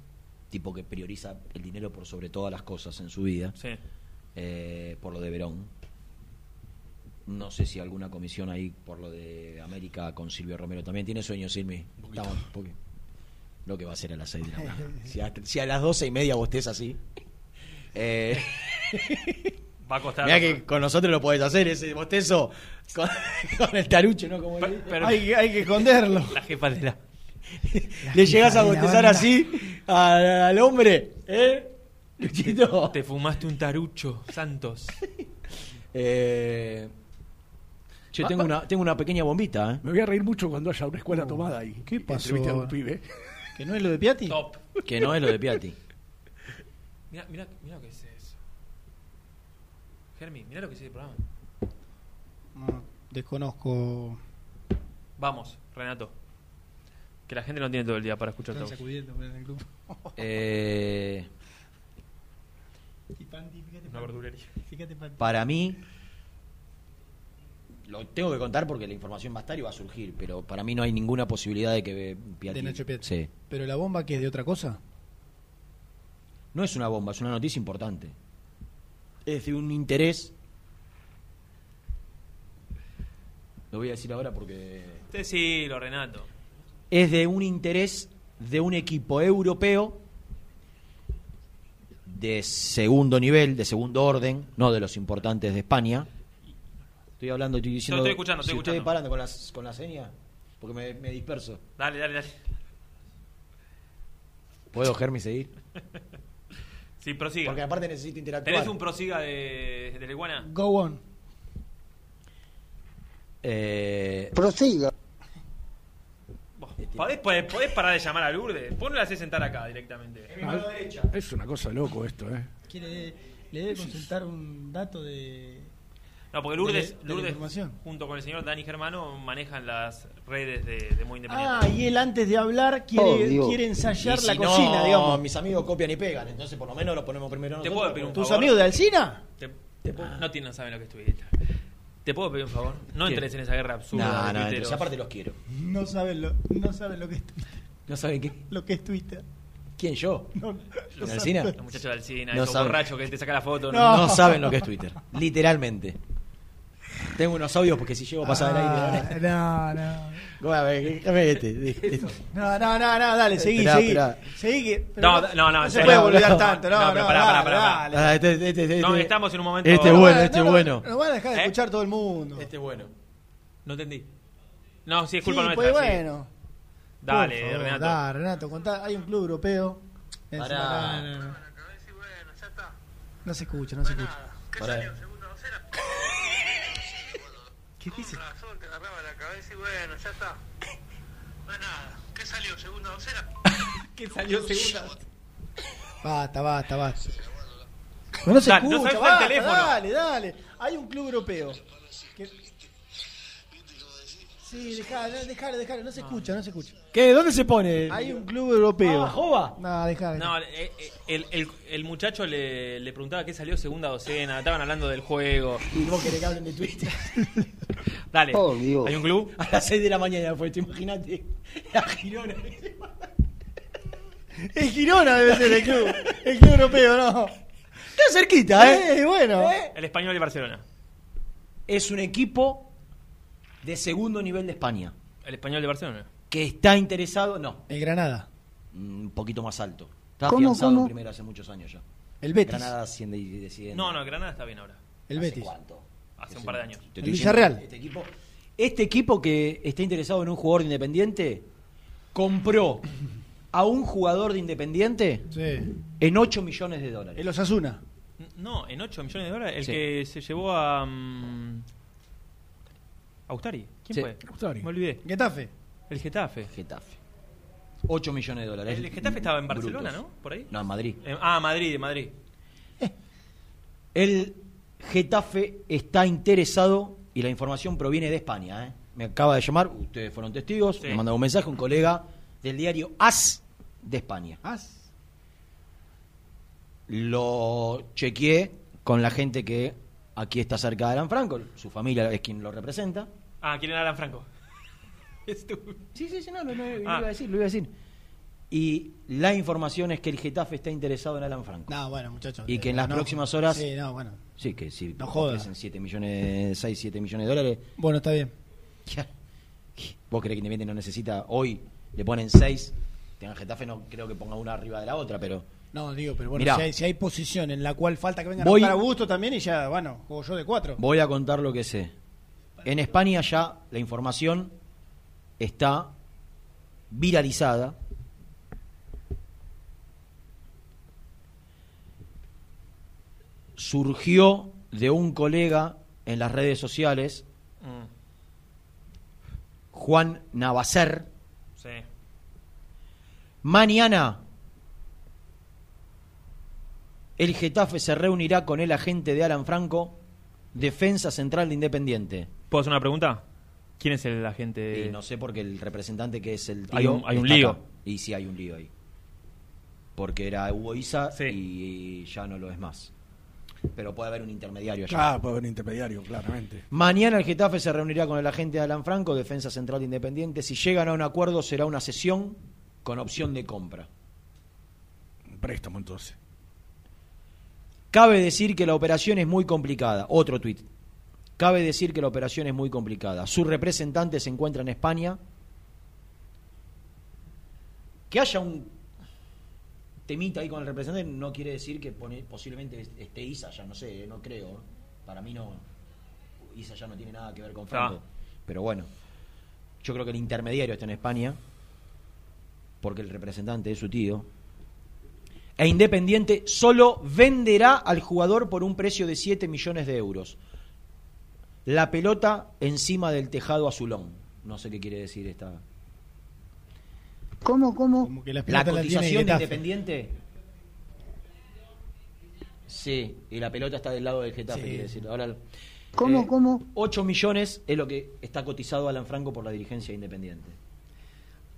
tipo que prioriza el dinero por sobre todas las cosas en su vida, Sí. eh, por lo de Verón. No sé si alguna comisión ahí por lo de América con Silvio Romero también. ¿Tiene sueño, Silvi? Estamos, porque lo que va a ser a las 6 de la mañana. si, a, si a las doce y media vos estés así. Eh, Va a costar. Mirá que con nosotros lo podés hacer, ese bostezo con, con el tarucho, ¿no? Como le- pero- hay, que- hay que esconderlo. La jefa de la... le llegás a bostezar así al, al hombre, ¿eh? Luchito. Te fumaste un tarucho, Santos. Eh, che, tengo una, tengo una pequeña bombita, ¿eh? Me voy a reír mucho cuando haya una escuela tomada ahí. ¿Qué pasó Entreviste a un pibe. ¿Que no es lo de Piatti? Top. Que no es lo de Piatti. Mira, mira, mira lo que es eso. Germi, mira lo que es el programa. No, desconozco. Vamos, Renato. Que la gente no tiene todo el día para escuchar todo. sacudiendo en el grupo. Eh, Una verdulería. Fíjate, Panti. para mí, lo tengo que contar porque la información va a estar y va a surgir, pero para mí no hay ninguna posibilidad de que Piatti... De Nacho Piatti. Sí. ¿Pero la bomba que es de otra cosa? No es una bomba, es una noticia importante. Es de un interés. Lo voy a decir ahora porque. Decilo, Renato. Es de un interés de un equipo europeo de segundo nivel, de segundo orden, no de los importantes de España. Estoy hablando, estoy diciendo. Estoy escuchando, estoy si estoy escuchando. parando con, las, con la seña, porque me, me disperso. Dale, dale, dale. ¿Puedo, Germi, seguir? Sí, prosiga. Porque aparte necesito interactuar. ¿Tenés un prosiga de, de la iguana? Go on. Eh, Prosiga. ¿Podés, podés, podés parar de llamar a Lourdes? Ponle la hace sentar acá directamente. Es una cosa de loco esto, ¿eh? ¿Quiere, le debe consultar un dato de. No, porque Lourdes, de de Lourdes junto con el señor Dani Germano, manejan las redes de, de Muy Independiente. Ah, y él antes de hablar quiere, Oh, quiere ensayar la cocina, no, digamos. mis amigos copian y pegan, entonces por lo menos lo ponemos primero ¿Te nosotros. puedo pedir un ¿Tus favor? amigos de Alcina? Te- te puedo- no, tienen, no saben lo que es Twitter. ¿Te puedo pedir un favor? No ¿Qué? entres en esa guerra absurda. No, de no, entonces aparte los quiero. No saben lo, no saben lo que es Twitter. ¿No saben qué? Lo que es Twitter. ¿Quién, yo? No, ¿En saben. Los muchachos de Alcina, No esos borrachos que te saca la foto. No. No saben lo que es Twitter. Literalmente. Tengo unos audios porque si llego a pasar Ah, el aire. no, no. Bueno, a ver, déjame este. No, no, no, no, dale, seguí, Esperá, seguí. esperá. Seguí que. No, no, no, No se en puede olvidar No, tanto, no, no, no, pero pará, pará, pará. dale. Ah, este, este, este, No, este. estamos en un momento. Este No, bueno, no, este no, bueno. Nos van a dejar de ¿Eh? escuchar todo el mundo. Este bueno. No entendí. No, sí, es Sí, culpa pues nuestra. sí. bueno. Dale, favor, Renato. dale, Renato, contá. Hay un club europeo. Pará. no, no, no. No se escucha, no se escucha. Pará. ¿Qué dice? razón, te agarraba la cabeza y bueno, ya está. No es nada. ¿Qué salió? ¿Segunda docena? ¿Qué salió segunda? Basta, basta, basta. No, no se Dale, no escucha, por el basta, teléfono. dale, dale. Hay un club europeo. Sí, dejalo, dejalo, dejalo, no se escucha, no se escucha. ¿Qué? ¿Dónde se pone? Hay un club europeo. Ah, Jova. No, dejalo. No, eh, eh, el, el, el muchacho le, le preguntaba qué salió segunda docena, estaban hablando del juego. Y vos querés que hablen de Twitter. Dale, ¿hay un club? A las 6 de la mañana fue, te imagínate. La Girona. Es Girona debe ser el club. El club europeo, no. Está cerquita, ¿eh? Eh, bueno. El español de Barcelona. Es un equipo de segundo nivel de España. El español de Barcelona. Que está interesado, no, El Granada. un poquito más alto. Está ¿Cómo, afianzado cómo? en primero hace muchos años ya. El Betis. Granada asciende y desciende. No, no, el Granada está bien ahora. El ¿Hace Betis. cuánto? Hace un par de años. Te El Villarreal. Este equipo, este equipo que está interesado en un jugador de Independiente compró a un jugador de Independiente Sí. en 8 millones de dólares. El Osasuna. No, en 8 millones de dólares. El Sí. que se llevó a. mm, Austari. ¿Quién Sí. fue? Austari. Me olvidé. Getafe. El Getafe. Getafe. 8 millones de dólares. El Getafe estaba en Barcelona, Brutos. ¿no? Por ahí. No, en Madrid. Eh, ah, Madrid, Madrid. El Getafe está interesado y la información proviene de España. ¿eh? Me acaba de llamar, ustedes fueron testigos, Sí. me mandó un mensaje un colega del diario AS de España. As. Lo chequeé con la gente que aquí está cerca de Alan Franco, su familia es quien lo representa. Ah, ¿quién era Alan Franco? Sí, sí, sí, no, no, no, lo Ah. iba a decir, lo iba a decir. Y la información es que el Getafe está interesado en Alan Franco. No, bueno, muchachos. Y que en eh, las no. próximas horas. Sí, no, bueno. Sí, que si No joda. ofrecen 7 millones, 6, 7 millones de dólares. Bueno, está bien. ya. ¿Vos creés que Independiente no necesita? Hoy le ponen 6. Tengan Getafe, no creo que ponga una arriba de la otra, pero. No, digo, pero bueno, Mirá. si hay, si hay posición en la cual falta que vengan Voy- a Augusto también y ya, bueno, juego yo de cuatro. Voy a contar lo que sé. En España ya la información está viralizada. Surgió de un colega en las redes sociales, Juan Navacer. sí. Mañana el Getafe se reunirá con el agente de Alan Franco, defensa central de Independiente. ¿Puedo hacer una pregunta? ¿Quién es el agente? Y no sé porque el representante que es el tío Hay un- hay un está lío. acá. Y sí hay un lío ahí. Porque era Hugo Isa y ya no lo es más. Pero puede haber un intermediario allá. Claro, puede haber un intermediario, claramente. Mañana el Getafe se reunirá con el agente de Alan Franco, defensa central de Independiente. Si llegan a un acuerdo será una sesión con opción de compra. Un préstamo entonces. Cabe decir que la operación es muy complicada. Otro tuit. Cabe decir que la operación es muy complicada. Su representante se encuentra en España. Que haya un temita ahí con el representante no quiere decir que pone- posiblemente esté Isa ya, no sé, no creo. Para mí no. Isa ya no tiene nada que ver con Franco. Ah. Pero bueno, yo creo que el intermediario está en España. Porque el representante es su tío e Independiente solo venderá al jugador por un precio de 7 millones de euros. La pelota encima del tejado azulón. No sé qué quiere decir esta. ¿Cómo, cómo? Como que la, La pelota la cotización de. Independiente. Sí, y la pelota está del lado del Getafe, Sí. quiere decir. Ahora, ¿Cómo, eh, cómo? 8 millones es lo que está cotizado Alan Franco por la dirigencia de Independiente.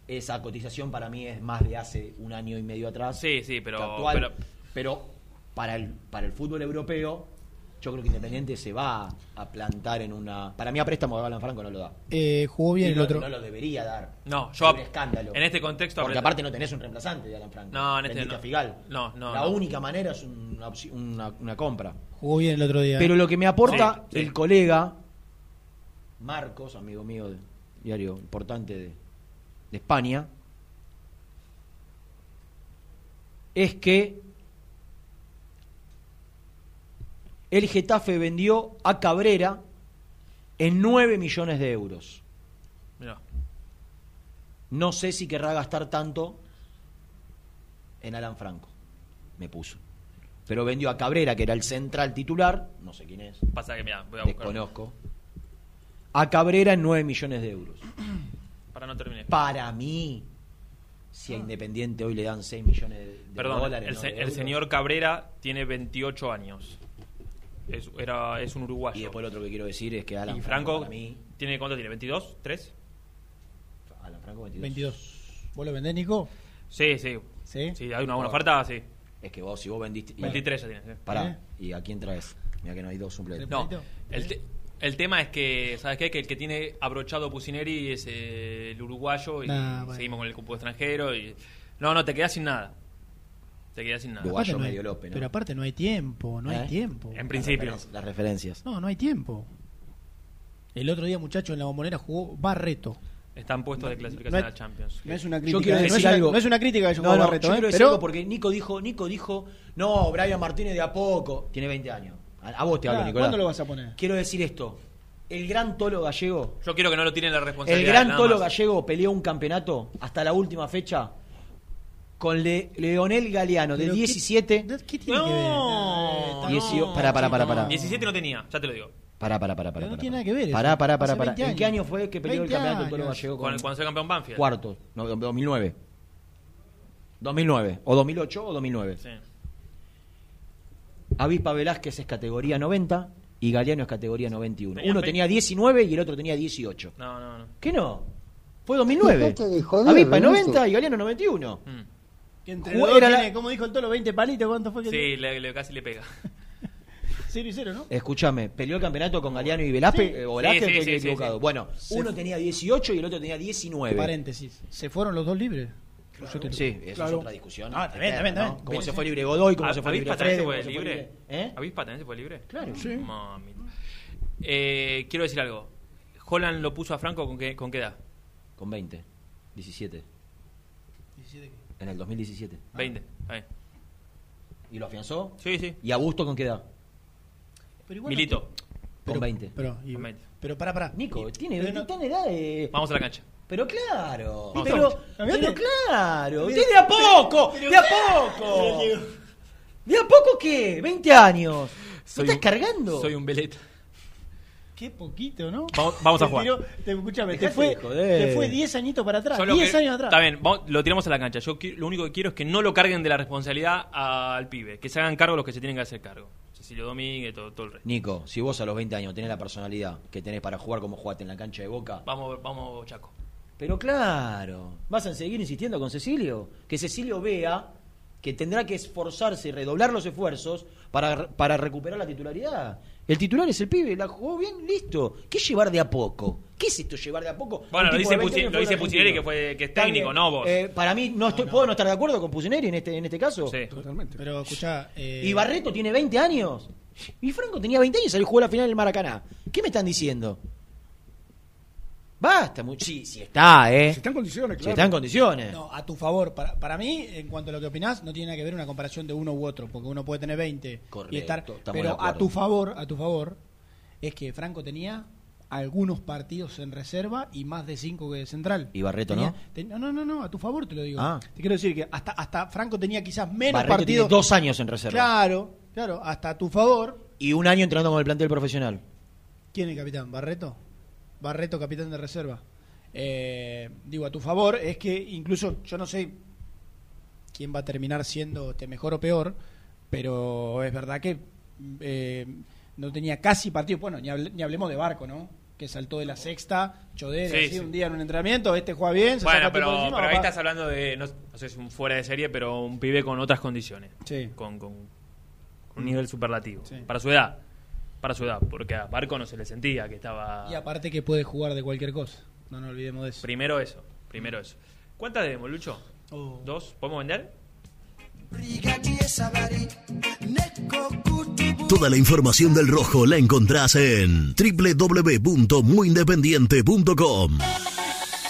Esa cotización para mí es más de hace un año y medio atrás. Sí, sí, pero- actual. pero- pero para el, para el fútbol europeo, yo creo que Independiente se va a plantar en una. Para mí, a préstamo de Alan Franco no lo da. Eh, jugó bien Y el no, otro. no lo debería dar. No, yo- Es un escándalo. en este contexto Porque aparte no tenés un reemplazante de Alan Franco. No, en este no. Figal. No, no, La no. única manera es una, una, una compra. Jugó bien el otro día. Pero lo que me aporta Sí, sí. el colega Marcos, amigo mío de diario importante de, de España, es que el Getafe vendió a Cabrera en 9 millones de euros. Mirá. No sé si querrá gastar tanto en Alan Franco. Me puso. Pero vendió a Cabrera, que era el central titular, no sé quién es, Pasa que, mira, voy a buscar. desconozco. a Cabrera en 9 millones de euros. Para no terminar. Para mí, si a Independiente hoy le dan 6 millones de, de Perdón, dólares. el, no se- de el euros. señor Cabrera tiene 28 años. Es, era, es un uruguayo. Y después lo otro que quiero decir es que Alan y Franco, Franco, mí- ¿tiene cuánto tiene? ¿22? ¿3? Alan Franco 22. 22. ¿Vos lo vendés, Nico? Sí, sí. ¿Sí? Sí, hay una buena oferta, sí. Es que vos, si vos vendiste. 23 ya tiene. sí. Pará, ¿y a quién traes? Mira que no hay dos suplentes. No, el, te- el tema es que, ¿sabes qué? Que el que tiene abrochado Pusineri es eh, el uruguayo y Nah, bueno. seguimos con el cupo extranjero. y No, no, te quedas sin nada. Te quedas sin nada. No hay- Pero aparte no hay tiempo, no ¿Eh? hay tiempo. En principio. Las, las referencias. No, no hay tiempo. El otro día, muchacho, en la bombonera jugó Barreto. Están puestos de clasificación no a la Champions. no es una Yo crítica, quiero no decir es una- algo. no es una crítica que yo no, no, Barreto, yo ¿eh? quiero decir Pero- algo porque Nico dijo, Nico dijo, no, Brian Martínez de a poco. Tiene 20 años. A, a vos te hablo, Ah, Nicolás. ¿Cuándo lo vas a poner? Quiero decir esto. El gran Tolo Gallego, Yo quiero que no lo tienen la el responsabilidad. gran nada Tolo más. Gallego peleó un campeonato hasta la última fecha con Le- Leonel Galeano de Pero ¿qué- 17. ¿Qué tiene que ver? No, Diecio- pará, pará, pará, pará. 17 no tenía, ya te lo digo. Pará, pará, pará, pará. no tiene nada que ver. Pará, pará, pará, pará. 20 ¿En qué año fue que peleó el 20 campeonato Tolo años. Gallego? Cuando, cuando fue campeón Banfield. Cuarto, no, 2009. 2009, o 2008 o 2009. Sí. Avispa Velázquez es categoría 90 y Galeano es categoría 91. Tenía Uno tenía 19 y el otro tenía 18. No, no, no. ¿Qué no? Fue 2009. Dejate de joder, Avispa Renato. 90 y Galeano 91. Que entre los dos era la- tiene, como dijo el Tolo, 20 palitos. ¿Cuánto fue que Sí, le, le- casi le pega. 0 y 0, ¿no? Escúchame, peleó el campeonato con Galeano y Velázquez, Sí. eh, o Velázquez, Sí, sí, estoy sí, sí, equivocado. sí. Bueno, Se- uno tenía 18 y el otro tenía 19. Paréntesis. ¿Se fueron los dos libres? Yo te- Sí, eso Claro. es otra discusión. Ah, también, eterna, también, ¿no? también. Cómo Bien, se sí. fue libre Godoy, cómo ¿A- se fue libre ¿Avispa también Fred, se fue libre? ¿Eh? ¿Avispa también se fue libre? Claro. Sí. Mamita. Eh, quiero decir algo. Holland lo puso a Franco con qué, con qué edad? Con 20, 17. En el 2017. 20. ahí. ¿Y lo afianzó? Sí, sí. ¿Y a Busto con qué edad? Pero igual Milito. Con Pero- 20. Pero, y- Con 20. pero pará, pará. Nico, Y- tiene pero no- tan edad de... Vamos a la cancha. Pero claro, Vamos pero, cancha. pero claro, Pero- de a poco, pero- de a poco. ¿De a poco qué? 20 años. ¿Me estás un- cargando? Soy un veleta. Qué poquito, ¿no? Vamos, vamos a Te jugar. tiró- te, escuchame, te Dejate fue, te fue 10 añitos para atrás. Yo lo 10 que- años atrás. Está bien, vamos- lo tiramos a la cancha. Yo lo único que quiero es que no lo carguen de la responsabilidad al pibe. Que se hagan cargo los que se tienen que hacer cargo. Cecilio Domínguez, todo, todo el resto. Nico, si vos a los 20 años tenés la personalidad que tenés para jugar como jugaste en la cancha de Boca, Vamos, vamos, Chaco. pero claro, ¿vas a seguir insistiendo con Cecilio? Que Cecilio vea que tendrá que esforzarse y redoblar los esfuerzos para, para recuperar la titularidad. El titular es el pibe, la jugó bien, listo. ¿Qué es llevar de a poco? ¿Qué es esto llevar de a poco? Bueno, lo dice, de 20 Pusi- años lo dice argentino. que, fue, que es técnico, no vos. Eh, para mí, no estoy, ¿puedo no estar de acuerdo con Pusineri en este, en este caso? Sí. Totalmente. Pero escuchá. Eh, Y Barreto tiene 20 años. Y Franco tenía 20 años y salió a jugar la final del Maracaná. ¿Qué me están diciendo? Basta, sí, sí está, ¿eh? Si está en condiciones, Si claro. está en condiciones. No, a tu favor. Para, para mí, en cuanto a lo que opinás, no tiene nada que ver una comparación de uno u otro, porque uno puede tener 20 Correcto, y estar. Pero a tu favor, a tu favor, es que Franco tenía algunos partidos en reserva y más de 5 que de central. Y Barreto, Tenía- ¿no? ten- no, no, no, a tu favor te lo digo. Ah. Te quiero decir que hasta, hasta Franco tenía quizás menos Barreto tiene partidos. dos años en reserva. Claro, claro, hasta a tu favor. Y un año entrenando con el plantel profesional. ¿Quién es el capitán? ¿Barreto? Barreto, capitán de reserva. Eh, digo, a tu favor, es que incluso yo no sé quién va a terminar siendo este, mejor o peor, pero es verdad que eh, no tenía casi partido. Bueno, ni, hable- ni hablemos de Barco, ¿no? Que saltó de la sexta, Choder, Sí, un día en un entrenamiento, este juega bien, se Bueno, saca pero, tipo encima, pero ahí estás hablando de, no, no sé si un fuera de serie, pero un pibe con otras condiciones. Sí. Con, con un nivel superlativo. Para su edad. Para su edad. Porque a Barco no se le sentía que estaba... Y aparte que puede jugar de cualquier cosa, no nos olvidemos de eso. Primero eso. Primero eso. ¿Cuántas debemos, Lucho? Oh. ¿Dos? ¿Podemos vender? Toda la información del rojo la encontrás en www.muyindependiente.com.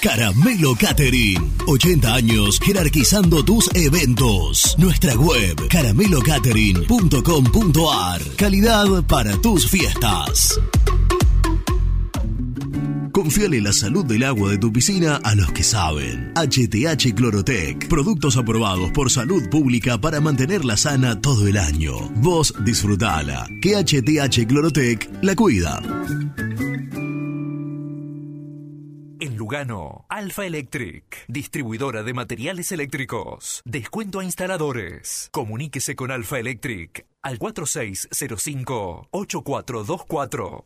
Caramelo Catering. 80 años jerarquizando tus eventos. Nuestra web caramelocatering.com.ar. Calidad para tus fiestas. Confiale la salud del agua de tu piscina a los que saben. HTH Clorotec. Productos aprobados por salud pública para mantenerla sana todo el año. Vos disfrutala. Que HTH Clorotec la cuida. Lugano, Alfa Electric, distribuidora de materiales eléctricos. Descuento a instaladores. Comuníquese con Alfa Electric al 4605-8424.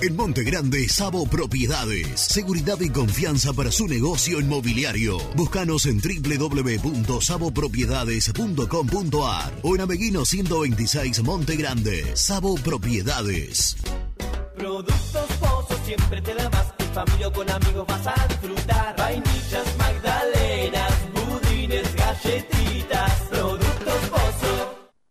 En Monte Grande, Sabo Propiedades. Seguridad y confianza para su negocio inmobiliario. Búscanos en www.sabopropiedades.com.ar o en Ameguino 126 Monte Grande. Sabo Propiedades. Productos Pozos siempre te da más. En familia con amigos vas a disfrutar. Vainillas, magdalenas, budines, galletitas.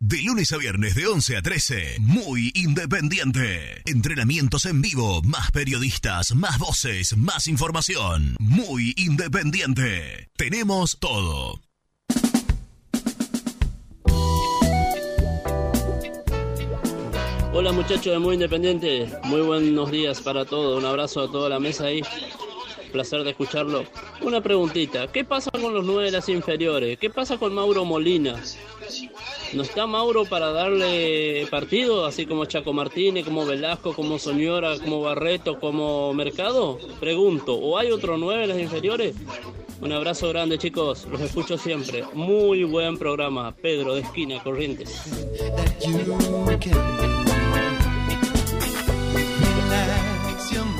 De lunes a viernes de 11 a 13, muy independiente. Entrenamientos en vivo, más periodistas, más voces, más información. Muy independiente. Tenemos todo. Hola muchachos de Muy Independiente, muy buenos días para todos, un abrazo a toda la mesa ahí, placer de escucharlo. Una preguntita, ¿qué pasa con los nueve de las inferiores? ¿Qué pasa con Mauro Molina? ¿No está Mauro para darle partido, así como Chaco Martínez, como Velasco, como Soñora, como Barreto, como Mercado? Pregunto, ¿o hay otro nueve en las inferiores? Un abrazo grande chicos, los escucho siempre. Muy buen programa, Pedro de Esquina, Corrientes.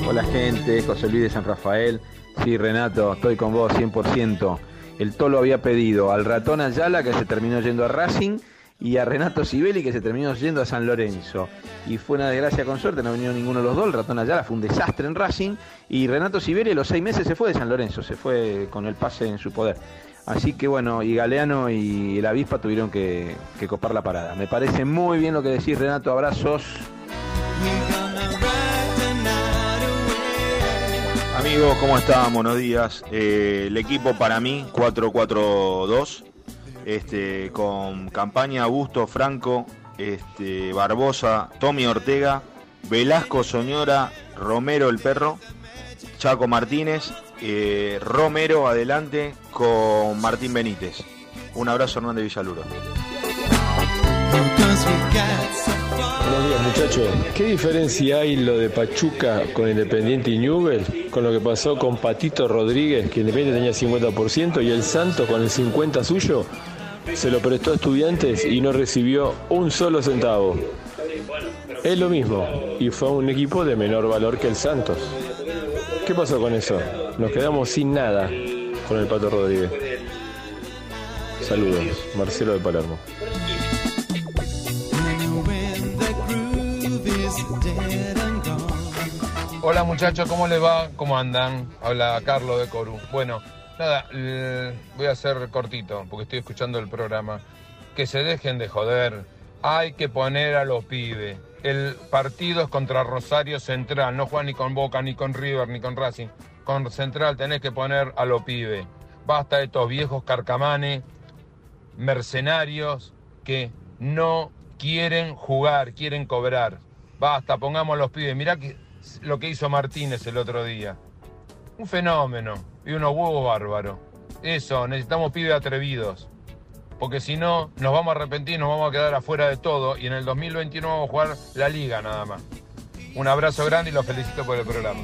Hola gente, José Luis de San Rafael. Sí, Renato, estoy con vos 100%. El Tolo había pedido al ratón Ayala que se terminó yendo a Racing y a Renato Sibeli que se terminó yendo a San Lorenzo. Y fue una desgracia con suerte, no venido ninguno de los dos. El ratón Ayala fue un desastre en Racing y Renato Sibeli a los seis meses se fue de San Lorenzo, se fue con el pase en su poder. Así que bueno, y Galeano y el Avispa tuvieron que, que copar la parada. Me parece muy bien lo que decís, Renato. Abrazos. Amigos, ¿cómo están? Buenos días. Eh, el equipo para mí, 4-4-2, este, con campaña Augusto, Franco, este, Barbosa, Tommy Ortega, Velasco Soñora, Romero el Perro, Chaco Martínez, eh, Romero adelante con Martín Benítez. Un abrazo, Hernán de Villaluro. Buenos días muchachos. ¿Qué diferencia hay lo de Pachuca con Independiente y Newell con lo que pasó con Patito Rodríguez, que Independiente tenía 50% y el Santos con el 50% suyo se lo prestó a estudiantes y no recibió un solo centavo? Es lo mismo y fue un equipo de menor valor que el Santos. ¿Qué pasó con eso? Nos quedamos sin nada con el Pato Rodríguez. Saludos, Marcelo de Palermo. Hola muchachos, ¿cómo les va? ¿Cómo andan? Habla Carlos de Coru. Bueno, nada, voy a ser cortito porque estoy escuchando el programa. Que se dejen de joder. Hay que poner a los pibes. El partido es contra Rosario Central. No juega ni con Boca, ni con River, ni con Racing. Con Central tenés que poner a los pibes. Basta de estos viejos carcamanes, mercenarios que no quieren jugar, quieren cobrar. Basta, pongamos a los pibes. Mirá que, lo que hizo Martínez el otro día. Un fenómeno y unos huevos bárbaros. Eso, necesitamos pibes atrevidos. Porque si no, nos vamos a arrepentir, nos vamos a quedar afuera de todo y en el 2021 vamos a jugar la liga nada más. Un abrazo grande y los felicito por el programa.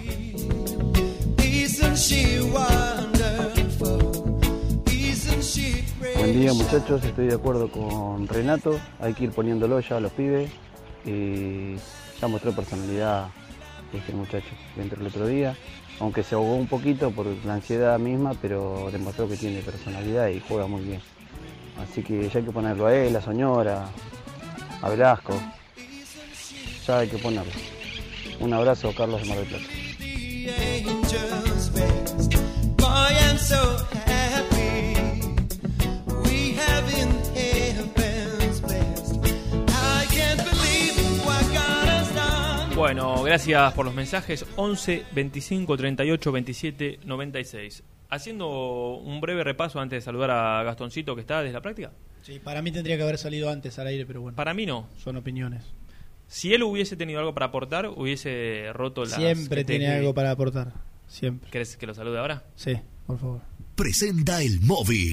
Buen día muchachos, estoy de acuerdo con Renato, hay que ir poniéndolo ya a los pibes y ya mostró personalidad este muchacho dentro del otro día, aunque se ahogó un poquito por la ansiedad misma, pero demostró que tiene personalidad y juega muy bien. Así que ya hay que ponerlo a él, a Soñora, a Velasco, ya hay que ponerlo. Un abrazo Carlos de Mar del Plata. Bueno, gracias por los mensajes. 11 25 38 27 96. Haciendo un breve repaso antes de saludar a Gastoncito que está desde la práctica. Sí, para mí tendría que haber salido antes al aire, pero bueno. Para mí no. Son opiniones. Si él hubiese tenido algo para aportar, hubiese roto las. Siempre te- tiene algo para aportar. Siempre. ¿Querés que lo salude ahora? Sí, por favor. Presenta el móvil.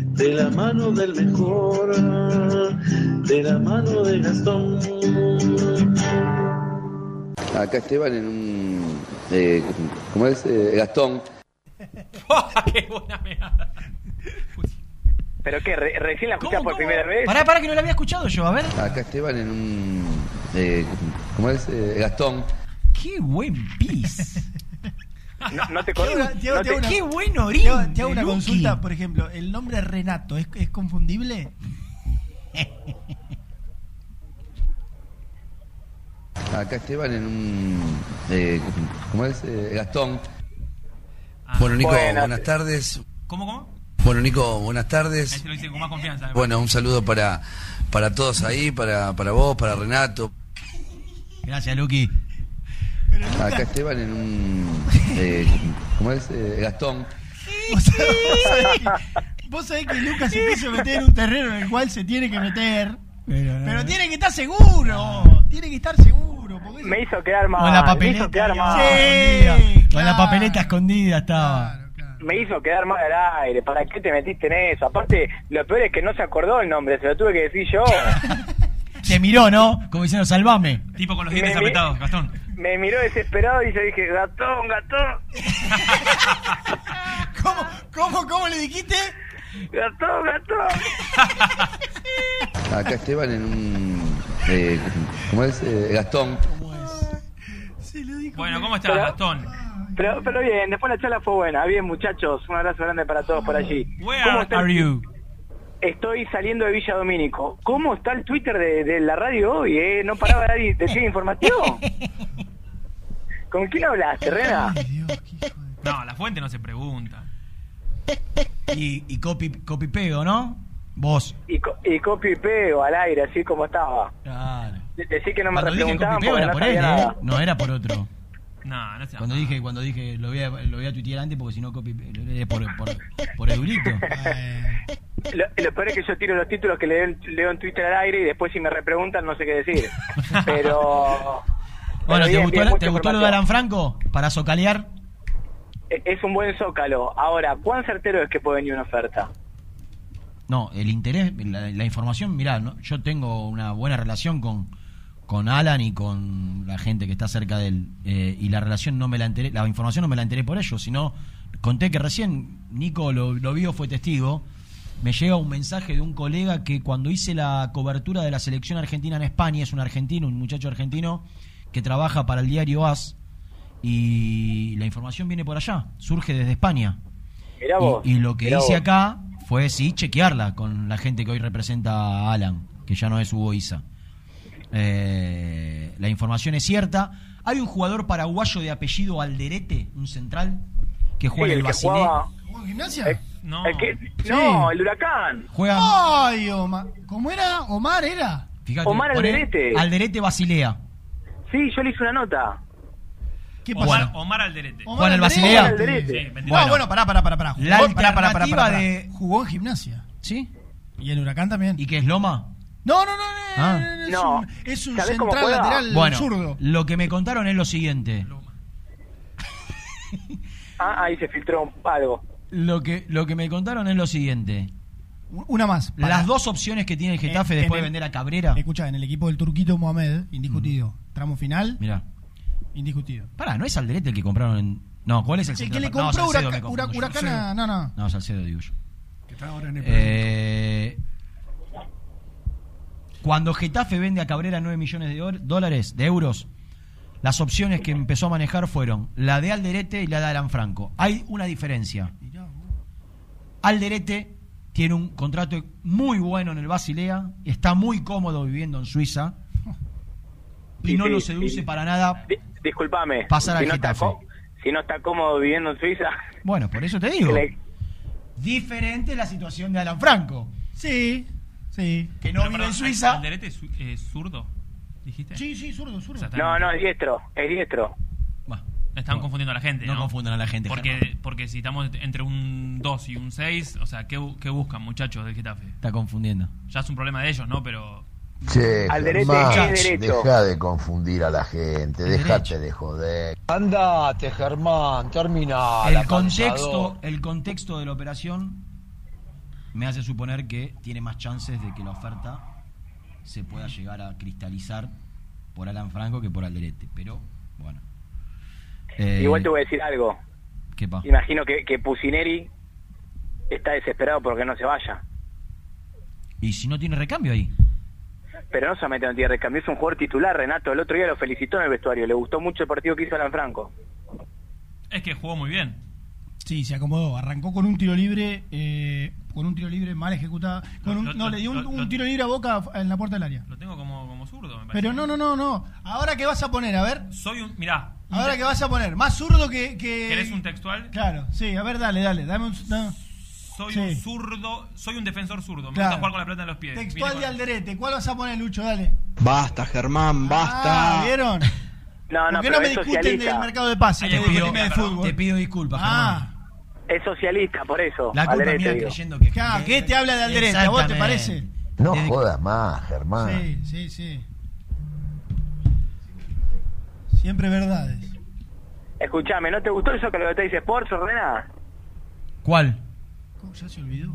de la mano del mejor, de la mano de Gastón. Acá Esteban en un. Eh, ¿Cómo es? Eh, Gastón. ¡Qué buena meada! ¿Pero qué? re- ¿Recién la escuchás por primera vez? Pará, pará, que no la había escuchado yo, a ver. Acá Esteban en un. Eh, ¿Cómo es? Eh, Gastón. Qué buen pis. No, no te conozco. te hago- no te te- hago una- Qué buen orín Te hago- te hago de una consulta, por ejemplo, el nombre Renato, ¿es, es confundible? Acá Esteban en un. Eh, ¿Cómo es? Eh, Gastón. Bueno, Nico, Buenas. buenas tardes. ¿Cómo, cómo? Bueno, Nico, buenas tardes. Ahí se lo dice con más confianza. Bueno, un saludo para, para todos ahí, para, para vos, para Renato. Gracias, Luqui. Acá Esteban en un. Eh, ¿Cómo es? Eh, Gastón. ¿Vos sabés, que, vos sabés que Lucas se quiso meter en un terreno en el cual se tiene que meter. Pero, tiene que estar seguro. Tiene que estar seguro. porque Me hizo quedar mal. Con la me papeleta. hizo quedar mal. Sí, Con la papeleta escondida estaba. Me hizo quedar mal al aire. ¿Para qué te metiste en eso? Aparte, lo peor es que no se acordó el nombre. Se lo tuve que decir yo. Te miró, ¿no? Como diciendo, salvame. Tipo con los dientes apretados, Gastón. Me miró desesperado y yo dije, gatón, gatón, ¿Cómo, cómo, cómo le dijiste? gatón, gatón. Acá Esteban en un. Eh, ¿Cómo es? Eh, Gastón. Bueno, ¿cómo estás, Gastón? Pero, pero bien, después la charla fue buena. Bien, muchachos, un abrazo grande para todos por allí. Where ¿Cómo are you? Estoy saliendo de Villa Domínico. ¿Cómo está el Twitter de, de la radio hoy? Eh? No paraba de dar- decir información. ¿Con quién hablaste, Rena? No, la fuente no se pregunta. Y, y copy, copy pego, ¿no? Vos. Y, co- y copio y pego al aire, así como estaba. Claro. De- Decí que no me Cuando dije preguntaban copy pego porque era no por él, ¿eh? No era por otro. No, no sé. Cuando dije, cuando dije lo voy a, lo voy a tuitear antes porque si no copy por, por, por Edurito. Lo, lo peor es que yo tiro los títulos que leo, en- leo en Twitter al aire y después si me repreguntan no sé qué decir. Pero... Bueno, pero ¿te bien, gustó, bien, ¿te gustó lo de. Alan Franco? Para socalear. E- Es un buen zócalo. Ahora, ¿cuán certero es que puede venir una oferta? No, el interés, la, la información, mirá, ¿no? yo tengo una buena relación con, con Alan y con la gente que está cerca de él. eh, y la relación no me la enteré, la información no me la enteré por ellos, sino conté que recién Nico lo, lo vio, fue testigo. Me llega un mensaje de un colega que cuando hice la cobertura de la selección argentina en España, es un argentino, un muchacho argentino, que trabaja para el diario AS, y la información viene por allá, surge desde España. Mirá vos. Y, y lo que hice vos. acá fue sí chequearla con la gente que hoy representa a Alan, que ya no es Hugo Isa. Eh, la información es cierta. Hay un jugador paraguayo de apellido Alderete, un central, que juega Sí, en el el que Basilea. jugaba- ¿Juega en gimnasia? No. El que- no, el huracán. Juega, Ay, Omar. ¿Cómo era? Omar era. Fíjate, Omar Alderete. Alderete Basilea. Sí, yo le hice una nota. ¿Qué Omar, Omar Alderete. ¿Juega en el Basilea? Omar Alderete. Sí, mentira. No, bueno, pará, pará, pará. pará. La Jugó- pará, pará, pará, alternativa pará, pará. de jugó en gimnasia. ¿Sí? Y en Huracán también. ¿Y qué es Loma? No, no, no, no, Ah. no, no, es No. un, es un ¿Sabés cómo central lateral Bueno, zurdo. lo que me contaron es lo siguiente. Ah, ahí se filtró un- algo. Lo que, lo que me contaron es lo siguiente. Una más. para- Las dos opciones que tiene el Getafe En- después en de vender a Cabrera. Escucha, en el equipo del Turquito Mohamed, indiscutido. Tramo final, Mirá. indiscutido. Pará, ¿no es Alderete el que compraron en.? No, ¿cuál es el El que central? le No, compró yo. Huracán no, no. No, Salcedo, digo yo. Que está ahora en el Eh, cuando Getafe vende a Cabrera 9 millones de dólares, de euros, las opciones que empezó a manejar fueron la de Alderete y la de Alan Franco. Hay una diferencia. Alderete tiene un contrato muy bueno en el Basilea, está muy cómodo viviendo en Suiza y Sí, no sí, lo seduce sí. para nada. Di- disculpame. Pasar si al no Getafe. si no está cómodo viviendo en Suiza. Bueno, por eso te digo. le- Diferente la situación de Alan Franco. Sí, sí. Que no Pero, vive perdón, en Suiza. ¿Alderete es es zurdo? ¿Dijiste? Sí, sí, zurdo, zurdo. O sea, está- No, no, es diestro. Es diestro. Están No. confundiendo a la gente. No No, confundan a la gente, Porque, Germán. porque si estamos entre un 2 y un 6, o sea, ¿qué, qué buscan, muchachos del Getafe? Está confundiendo. Ya es un problema de ellos, ¿no? Pero. Che, Alderete Germán, derecho. deja de confundir a la gente, déjate de joder. Andate, Germán, termina. El contexto, el contexto de la operación me hace suponer que tiene más chances de que la oferta se pueda llegar a cristalizar por Alan Franco que por Alderete. Pero, bueno. Eh, Igual te voy a decir algo. ¿Qué pa? Imagino que, que Pusineri está desesperado porque no se vaya. Y si no tiene recambio ahí. Pero no solamente no tiene recambio, es un jugador titular, Renato. El otro día lo felicitó en el vestuario. Le gustó mucho el partido que hizo Alan Franco. Es que jugó muy bien. Sí, se acomodó. Arrancó con un tiro libre, eh, con un tiro libre mal ejecutado. Con un- Lo- no, lo- le dio un, lo- un lo- tiro libre a Boca en la puerta del área. Lo tengo como, como zurdo, me parece. Pero no, no, no, no. Ahora qué vas a poner, a ver. Soy un. Mirá. Ahora qué vas a poner. Más zurdo que. que... ¿Querés un textual? Claro, sí, a ver, dale, dale. Dame un. Soy Sí. un zurdo. Soy un defensor zurdo. Me Claro. gusta jugar con la pelota en los pies. Textual de Alderete. ¿Cuál vas a poner, Lucho? Dale. Basta, Germán, basta. Ah, ¿vieron? No, no, ¿Por qué no me discuten del mercado de pases? Que te. Te pido disculpas, Ah, Es socialista, por eso. La culpa Alderete, mía creyendo que. claro, que este habla de Alderete. ¿A vos te parece? No Desde- jodas más, Germán. Sí, sí, sí. Siempre verdades. Escuchame, ¿no te gustó eso que lo de Teis Sports, Ordena? ¿Cuál? ¿Cómo ya se olvidó?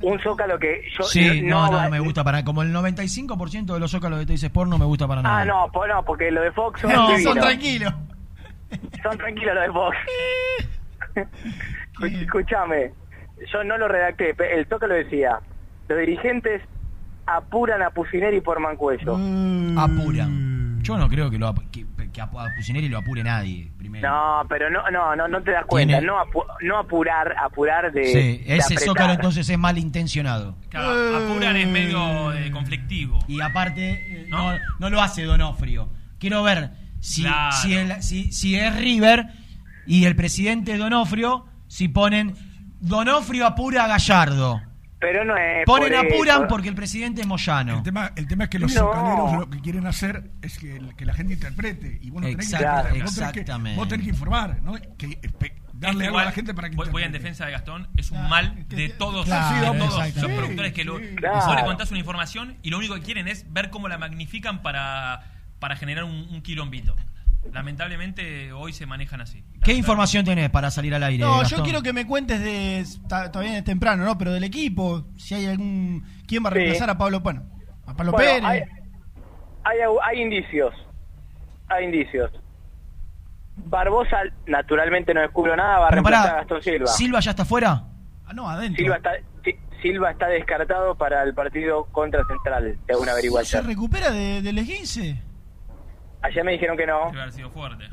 Un zócalo que yo Sí, no, no, no me gusta para Como el 95% de los zócalos de Teis Sport no me gusta para nada. Ah, no, po- no, porque lo de Fox son, No, son tranquilos. Son tranquilos los de Fox. Escuchame, yo no lo redacté, el Zócalo decía, los dirigentes apuran a Pusineri por Mancuello. Mm. Apuran. Yo no creo que, lo, que, que a Pusineri lo apure nadie. Primero. No, pero no, no, no, no te das cuenta, Tiene- no, apu- no apurar, apurar de, sí, ese zócalo entonces es malintencionado. Claro, apurar es medio eh, conflictivo. Y aparte, eh, no, no lo hace Donofrio. Quiero ver si, Claro. si, el- si, si es River y el presidente es Donofrio, si ponen Donofrio apura a Gallardo. Pero no es Ponen por apuran eso. porque el presidente es Moyano. El tema, el tema es que los No. lo que quieren hacer es que, el- que la gente interprete. Y vos no tenés que Exacto, interpretar, vos tenés que- exactamente. Vos tenés que informar, ¿no? Que, espe- darle algo a la gente para que voy, voy en defensa de Gastón, es un mal de todos, Claro, de todos los productores que lo, Sí, sí. vos le Claro. contás una información y lo único que quieren es ver cómo la magnifican para, para generar un, un quilombito. Lamentablemente hoy se manejan así. ¿Qué información tenés para salir al aire? No, yo quiero que me cuentes de. Todavía es temprano, ¿no? Pero del equipo. Si hay algún. ¿Quién va a Sí. reemplazar a Pablo? Bueno, a Pablo Bueno, Pérez. hay, hay, hay indicios, hay indicios. Barbosa naturalmente no descubrió nada, va a reemplazar a Gastón Silva. ¿Silva ya está fuera? Ah, no, adentro. Silva está, Si- Silva está descartado para el partido contra Central, según una ¿Se averiguación. recupera de, del esguince? Ayer me dijeron que no. Debe haber sido fuerte.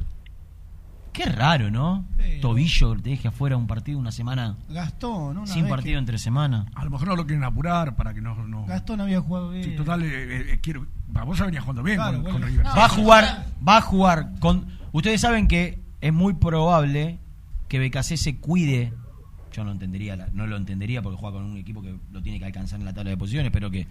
Qué raro, ¿no? Tobillo que te deje afuera un partido una semana. Gastón, ¿no? Una sin vez partido entre semana. A lo mejor no lo quieren apurar para que no. no... Gastón había jugado bien. Sí, total, eh, eh, quiero. Barbosa venía jugando bien Claro, con, bueno. con River. Va a jugar, va a jugar con. Ustedes saben que es muy probable que BKC se cuide. Yo no entendería, la- no lo entendería porque juega con un equipo que lo tiene que alcanzar en la tabla de posiciones, pero que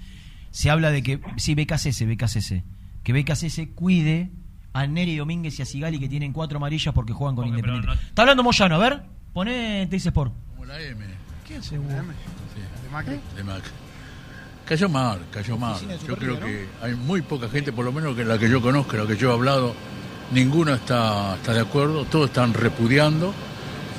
se habla de que sí BKC, BKC, que BKC se cuide a Neri Domínguez y a Sigali que tienen cuatro amarillas porque juegan con Independiente. Está hablando Moyano, a ver, poné Teis Sport. Como la M. ¿Qué hace vos? De Macri. De Macri. Cayó mal, cayó mal. Yo creo que hay muy poca gente, por lo menos que la que yo conozco, la que yo he hablado, ninguno está, está de acuerdo, todos están repudiando.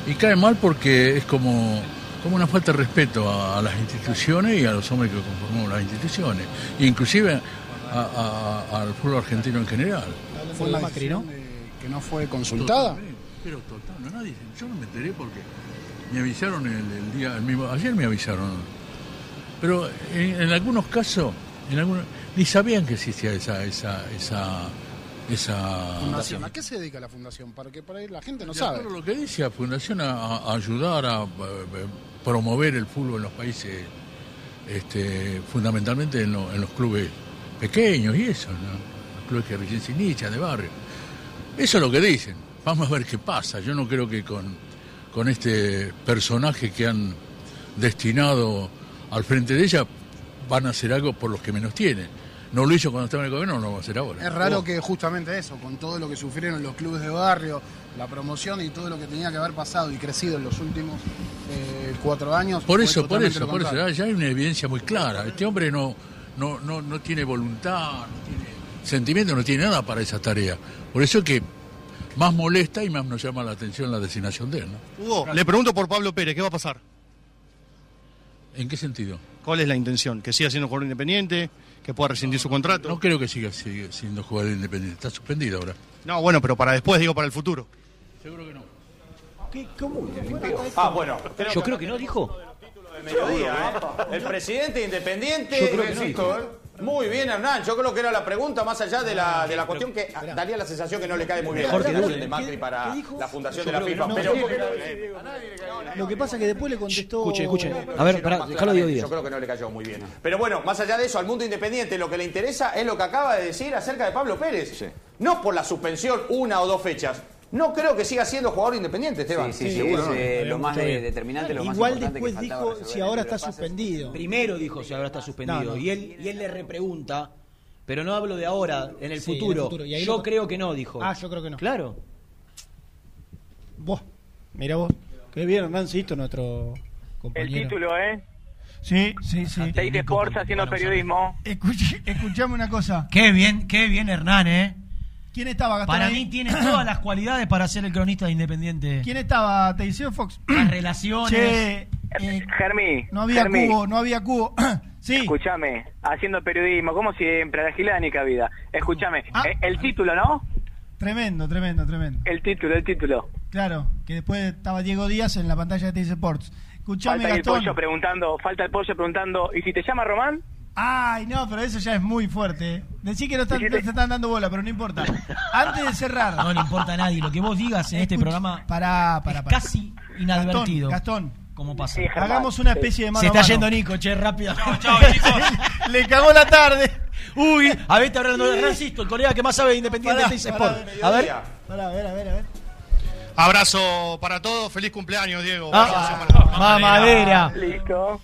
Y cae mal porque es como, como una falta de respeto a, a las instituciones y a los hombres que conformamos las instituciones. Inclusive a- a- al fútbol argentino en general. Fue una decisión de- que no fue consultada. Totalmente, Pero total, no, nadie, yo no me enteré porque me avisaron el, el día, el mismo, ayer me avisaron. Pero en, en algunos casos, en algunos, ni sabían que existía esa, esa, esa, esa Fundación. ¿A qué se dedica la fundación? Para que por ahí la gente no sabe. lo que dice la Fundación a, a ayudar a, eh, promover el fútbol en los países, este, fundamentalmente en, lo- en los clubes pequeños y eso, ¿no? los clubes que recién se inician de barrio. Eso es lo que dicen. Vamos a ver qué pasa. Yo no creo que con, con este personaje que han destinado al frente de ella van a hacer algo por los que menos tienen. No lo hizo cuando estaba en el gobierno, no lo va a hacer ahora. Es raro que justamente eso, con todo lo que sufrieron los clubes de barrio, la promoción y todo lo que tenía que haber pasado y crecido en los últimos eh, cuatro años. Por eso, por eso, por eso, ya hay una evidencia muy clara. Este hombre no, no, no, no tiene voluntad, no tiene sentimiento, no tiene nada para esa tarea. Por eso es que más molesta y más nos llama la atención la designación de él. ¿no? Hugo, le pregunto por Pablo Pérez, ¿qué va a pasar? ¿En qué sentido? ¿Cuál es la intención? ¿Que siga siendo jugador independiente? ¿Que pueda rescindir su contrato? No creo que siga, siga siendo jugador independiente. Está suspendido ahora. No, bueno, pero para después, digo, para el futuro. Seguro que no. Ah, bueno. Yo creo que no, dijo. Mediodía, ¿eh? El presidente independiente. Yo creo que. ¿eh? Muy bien, Hernán. Yo creo que era la pregunta, más allá de la, de la cuestión que daría la sensación que no le cae muy bien Mejor la que decisión dure. de Macri para la fundación de la FIFA. no. Pero No, Lo que pasa es que después le contestó. Escuche, escuche. A ver, pará, déjalo Diego claramente. Díaz. Yo creo que no le cayó muy bien. Pero bueno, más allá de eso, al mundo independiente lo que le interesa es lo que acaba de decir acerca de Pablo Pérez. No por la suspensión una o dos fechas. No creo que siga siendo jugador independiente, Esteban. Sí, sí, sí, es, eh, lo más de- determinante, lo más Igual después dijo si ahora el está pases. suspendido. Primero dijo si ahora está suspendido. No, no. Y, él, y él le repregunta, pero no hablo de ahora, en el Sí, en el futuro. futuro. Y ahí Yo lo- creo que no, dijo. Ah, yo creo que no. Claro. Vos, mira vos. Qué bien, Hernancito, nuestro El compañero. título, ¿eh? Sí, sí, sí. Seis Sports haciendo periodismo. Escuchame una cosa. Qué bien, qué bien Hernán, ¿eh? ¿Quién estaba, Gastón? Para ahí? mí tiene todas las cualidades para ser el cronista de Independiente. ¿Quién estaba? ¿Te dice Fox? Las relaciones. Che, eh, Germi. no había Germi, cubo, no había cubo. sí. Escúchame, haciendo periodismo, como siempre, a la gilada ni cabida. Escúchame, Ah. eh, el título, ¿no? Tremendo, tremendo, tremendo. El título, el título. Claro, que después estaba Diego Díaz en la pantalla de Teis Sports. Escuchame, Falta el pollo preguntando, falta el pollo preguntando, ¿y si te llama Román? Ay, no, pero eso ya es muy fuerte. eh. Decí que no, están, no se están dando bola, pero no importa. Antes de cerrar. No le importa a nadie. Lo que vos digas en este Escucha, programa Pará, pará, es pará. casi inadvertido. Gastón, Gastón, ¿Cómo pasa? hagamos una especie de mano Se está a mano. yendo Nico, che, rápido. Le cagó la tarde. Uy, a ver, está hablando de Francisco, el colega que más sabe de Independiente Pará, de Teis pará, Sport. A ver. Pará, a ver, a ver, a ver. Abrazo para todos, feliz cumpleaños, Diego. Ah, para- mamadera. Listo.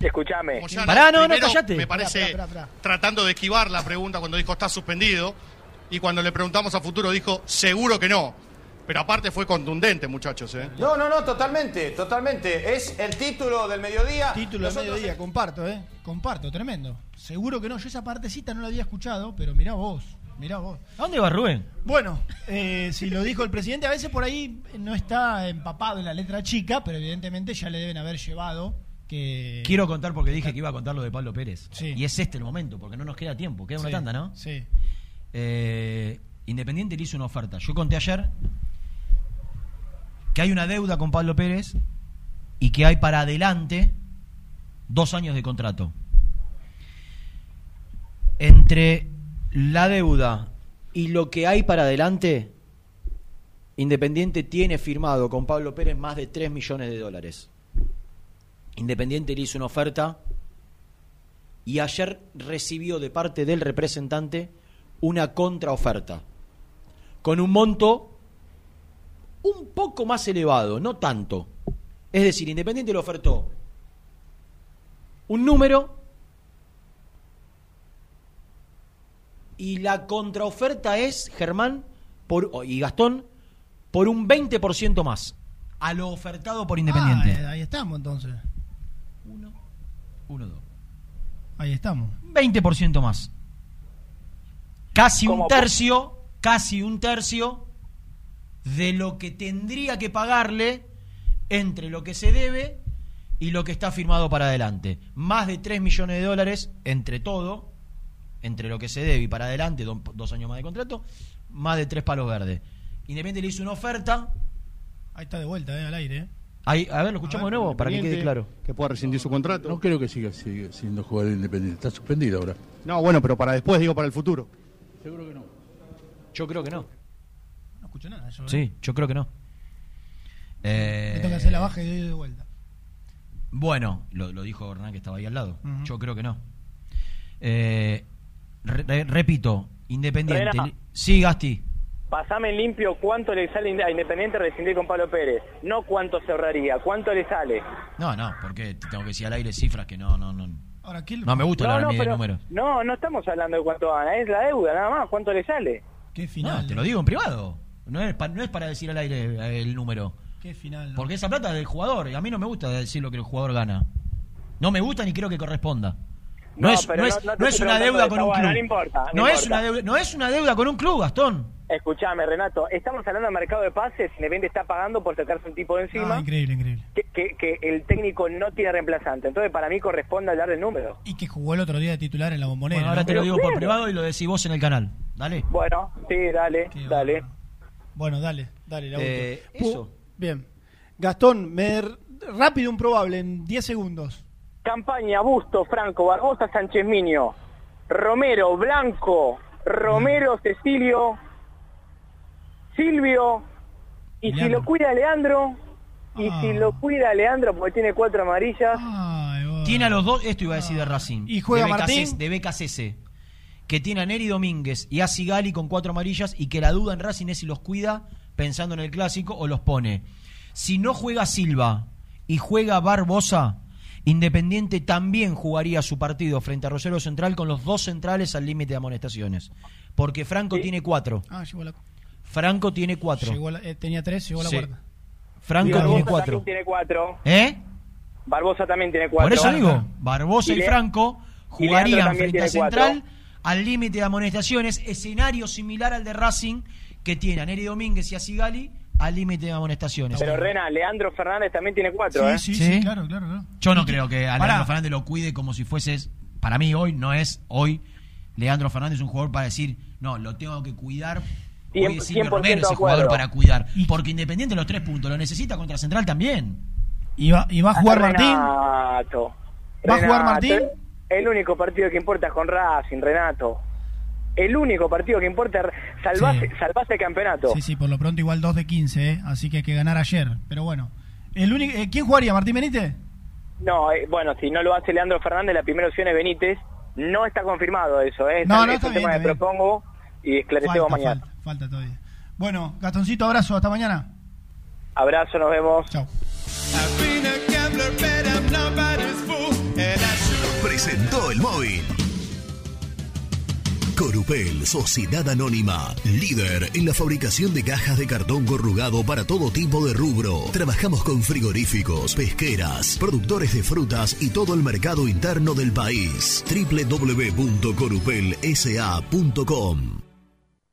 Escúchame. Pará, no, no, callate. Me parece Pará, pará, pará. tratando de esquivar la pregunta cuando dijo está suspendido y cuando le preguntamos a futuro dijo seguro que no. Pero aparte fue contundente, muchachos. ¿eh? No, no, no, totalmente, totalmente. Es el título del mediodía. Título de Nosotros- mediodía, comparto, ¿eh? Comparto, tremendo. Seguro que no, yo esa partecita no la había escuchado, pero mirá vos, mirá vos. ¿A dónde va Rubén? Bueno, eh, si lo dijo el presidente, a veces por ahí no está empapado en la letra chica, pero evidentemente ya le deben haber llevado que... Quiero contar porque dije que iba a contar lo de Pablo Pérez. Sí. Y es este el momento, porque no nos queda tiempo. Queda una Sí, tanda, ¿no? Sí. Eh, Independiente le hizo una oferta. Yo conté ayer que hay una deuda con Pablo Pérez y que hay para adelante dos años de contrato. Entre la deuda y lo que hay para adelante, Independiente tiene firmado con Pablo Pérez más de 3 millones de dólares. Independiente le hizo una oferta y ayer recibió de parte del representante una contraoferta con un monto un poco más elevado, no tanto. Es decir, Independiente le ofertó un número y la contraoferta es, Germán por, y Gastón, por un 20% más. A lo ofertado por Independiente. Ah, ahí estamos entonces. Uno, dos. Ahí estamos. 20% más. Casi un tercio, casi un tercio de lo que tendría que pagarle entre lo que se debe y lo que está firmado para adelante. Más de 3 millones de dólares entre todo, entre lo que se debe y para adelante, do- dos años más de contrato, más de tres palos verdes. Independiente le hizo una oferta. Ahí está de vuelta, eh, al aire. eh. Ahí, a ver, lo escuchamos de nuevo para que quede claro. Que pueda rescindir su contrato. No creo que siga, siga siendo jugador independiente. Está suspendido ahora. No, bueno, pero para después, digo, para el futuro. Seguro que no. Yo creo que no. No escucho nada. Yo, eh. Sí, yo creo que no. Eh, Le toca hacer la baja y doy de vuelta. Bueno, lo, lo dijo Hernán que estaba ahí al lado. Yo creo que no. Eh, re- re- repito, Independiente. Sí, Gasti. Pasame en limpio cuánto le sale a Independiente rescindir con Pablo Pérez. No cuánto se ahorraría, cuánto le sale. No, no, porque te tengo que decir al aire cifras que no, no, no. Ahora, ¿qué No me gusta no, hablar no, de pero- números. no, no estamos hablando de cuánto gana, es la deuda nada más, cuánto le sale. Qué No, final. te lo digo en privado. No es, pa- no es para decir al aire eh, el número. Qué final. Porque esa plata es del jugador y a mí no me gusta decir lo que el jugador gana. No me gusta ni creo que corresponda. No, No, es, pero no no- es, no te no es estoy una deuda de con un club. no importa, no es una deuda con un club, Gastón. Escuchame, Renato, estamos hablando del mercado de pases, Independiente está pagando por sacarse un tipo de encima, Ah, increíble, increíble. que, que- que el técnico no tiene reemplazante. Entonces, para mí corresponde hablar del número. Y que jugó el otro día de titular en la bombonera. Bueno, ahora ¿no? te lo digo por privado y lo decís vos en el canal. Dale. Bueno, sí, dale, dale. Bueno, dale, dale, la Eh, última. eso. Bien. Gastón, me rápido un probable en 10 segundos. Campaña, Busto, Franco, Barbosa, Sánchez Miño, Romero, Blanco, Romero, Cecilio, Silvio, y si lo cuida Leandro, y si lo cuida Leandro porque tiene cuatro amarillas, Tiene a los dos, esto iba a decir de Racing. ¿Y juega de BKC, Martín? De BKCC. Que tiene a Neri Domínguez y a Sigali con cuatro amarillas y que la duda en Racing es si los cuida pensando en el clásico o los pone. Si no juega Silva y juega Barbosa, Independiente también jugaría su partido frente a Rosario Central con los dos centrales al límite de amonestaciones. Porque Franco tiene cuatro. Ah, llegó la, Franco tiene cuatro. llegó la- eh, tenía tres, llegó la Sí. cuarta. Franco Barbosa tiene cuatro. también tiene cuatro. ¿Eh? Barbosa también tiene cuatro. Por eso digo, Barbosa Y Franco jugarían frente a cuatro. Central al límite de amonestaciones, escenario similar al de Racing que tiene a Neri Domínguez y a Sigali al límite de amonestaciones. Pero Rena, Leandro Fernández también tiene cuatro, ¿eh? sí, sí, claro, claro, claro. Yo no creo que a Pará. Leandro Fernández lo cuide como si fuese, para mí hoy no es hoy Leandro Fernández es un jugador para decir, no, lo tengo que cuidar. Hoy Cien- es Silvio 100% Romero jugador para cuidar. Porque Independiente los tres puntos lo necesita contra Central también. ¿Y va, y va a jugar Martín? Renato. ¿Va a jugar Martín? El único partido que importa es con Racing, Renato. El único partido que importa es salvarse, salvarse el campeonato. Sí, sí, por lo pronto igual 2 de 15, ¿eh? así que hay que ganar ayer. Pero bueno. El único, eh, ¿Quién jugaría? ¿Martín Benítez? No, eh, bueno, si no lo hace Leandro Fernández, la primera opción es Benítez. No está confirmado eso, ¿eh? No, no, es está bien, tema está que bien. propongo y esclarecemos Falta, mañana. falta, falta todavía. Bueno, Gastoncito, abrazo, hasta mañana. Abrazo, nos vemos. Chao. Presentó el móvil. Corupel, Sociedad Anónima, líder en la fabricación de cajas de cartón corrugado para todo tipo de rubro. Trabajamos con frigoríficos, pesqueras, productores de frutas y todo el mercado interno del país. www.corupelsa.com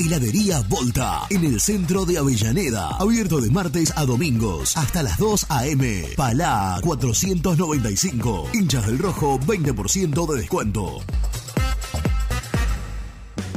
Heladería Volta, en el centro de Avellaneda. Abierto de martes a domingos, hasta las 2 a.m. Palá 495. Hinchas del Rojo, 20% de descuento.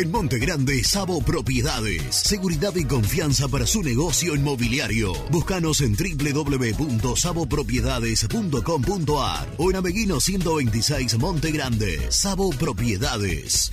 En Monte Grande, Sabo Propiedades. Seguridad y confianza para su negocio inmobiliario. Búscanos en www.sabopropiedades.com.ar o en Ameguino 126 Monte Grande. Sabo Propiedades.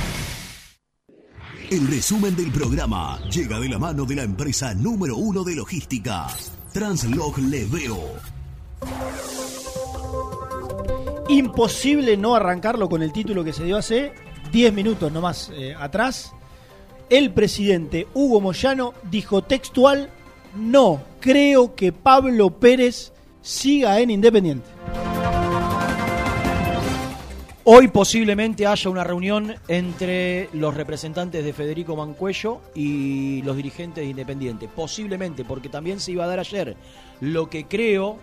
El resumen del programa llega de la mano de la empresa número uno de logística, Translog Leveo. Imposible no arrancarlo con el título que se dio hace 10 minutos nomás eh, atrás. El presidente Hugo Moyano dijo textual, no creo que Pablo Pérez siga en Independiente. Hoy posiblemente haya una reunión entre los representantes de Federico Mancuello y los dirigentes de Independiente. Posiblemente, porque también se iba a dar ayer. Lo que creo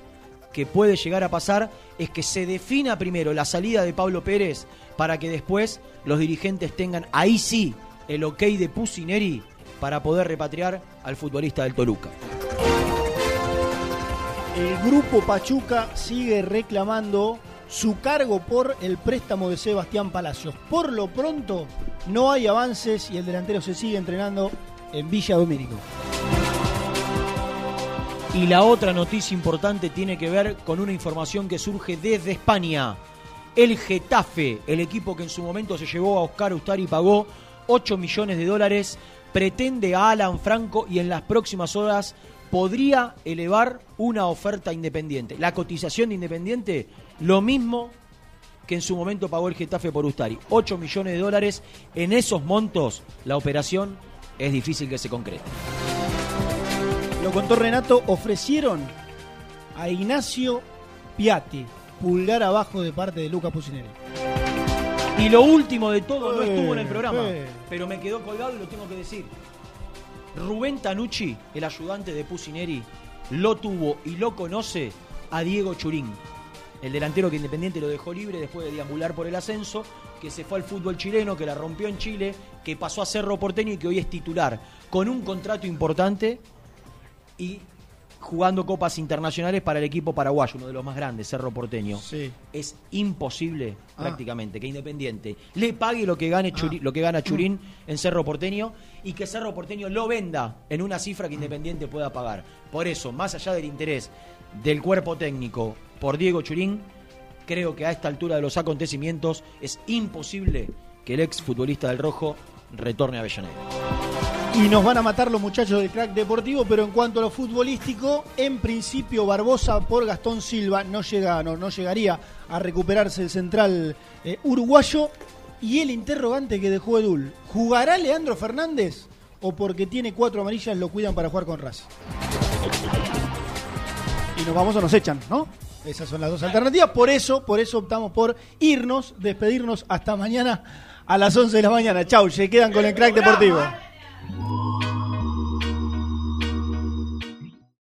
que puede llegar a pasar es que se defina primero la salida de Pablo Pérez para que después los dirigentes tengan ahí sí el ok de Pusineri para poder repatriar al futbolista del Toluca. El grupo Pachuca sigue reclamando su cargo por el préstamo de Sebastián Palacios. Por lo pronto no hay avances y el delantero se sigue entrenando en Villa Domínico. Y la otra noticia importante tiene que ver con una información que surge desde España. El Getafe, el equipo que en su momento se llevó a Oscar Ustari y pagó 8 millones de dólares, pretende a Alan Franco y en las próximas horas podría elevar una oferta independiente. La cotización de Independiente, lo mismo que en su momento pagó el Getafe por Ustari. 8 millones de dólares. En esos montos, la operación es difícil que se concrete. Lo contó Renato, ofrecieron a Ignacio Piatti pulgar abajo de parte de Luca Pusineri. Y lo último de todo no Eh, estuvo en el programa, eh. pero me quedó colgado y lo tengo que decir. Rubén Tanucci, el ayudante de Pusineri, lo tuvo y lo conoce a Diego Churín, el delantero que Independiente lo dejó libre después de deambular por el ascenso, que se fue al fútbol chileno, que la rompió en Chile, que pasó a Cerro Porteño y que hoy es titular, con un contrato importante y jugando copas internacionales para el equipo paraguayo, uno de los más grandes, Cerro Porteño. Es imposible Ah. prácticamente que Independiente le pague lo que gane Churi- lo que gana Churín en Cerro Porteño y que Cerro Porteño lo venda en una cifra que Independiente pueda pagar. Por eso, más allá del interés del cuerpo técnico por Diego Churín, creo que a esta altura de los acontecimientos es imposible que el ex futbolista del Rojo retorne a Avellaneda. Y nos van a matar los muchachos del crack deportivo, pero en cuanto a lo futbolístico, en principio Barbosa por Gastón Silva no llega, no, llegaría a recuperarse el central eh, uruguayo. Y el interrogante que dejó Edul, ¿jugará Leandro Fernández o porque tiene cuatro amarillas lo cuidan para jugar con Racing? Y nos vamos o nos echan, ¿no? Esas son las dos alternativas. Por eso, por eso optamos por irnos, despedirnos hasta mañana a las 11 de la mañana. Chau, se quedan con el crack deportivo.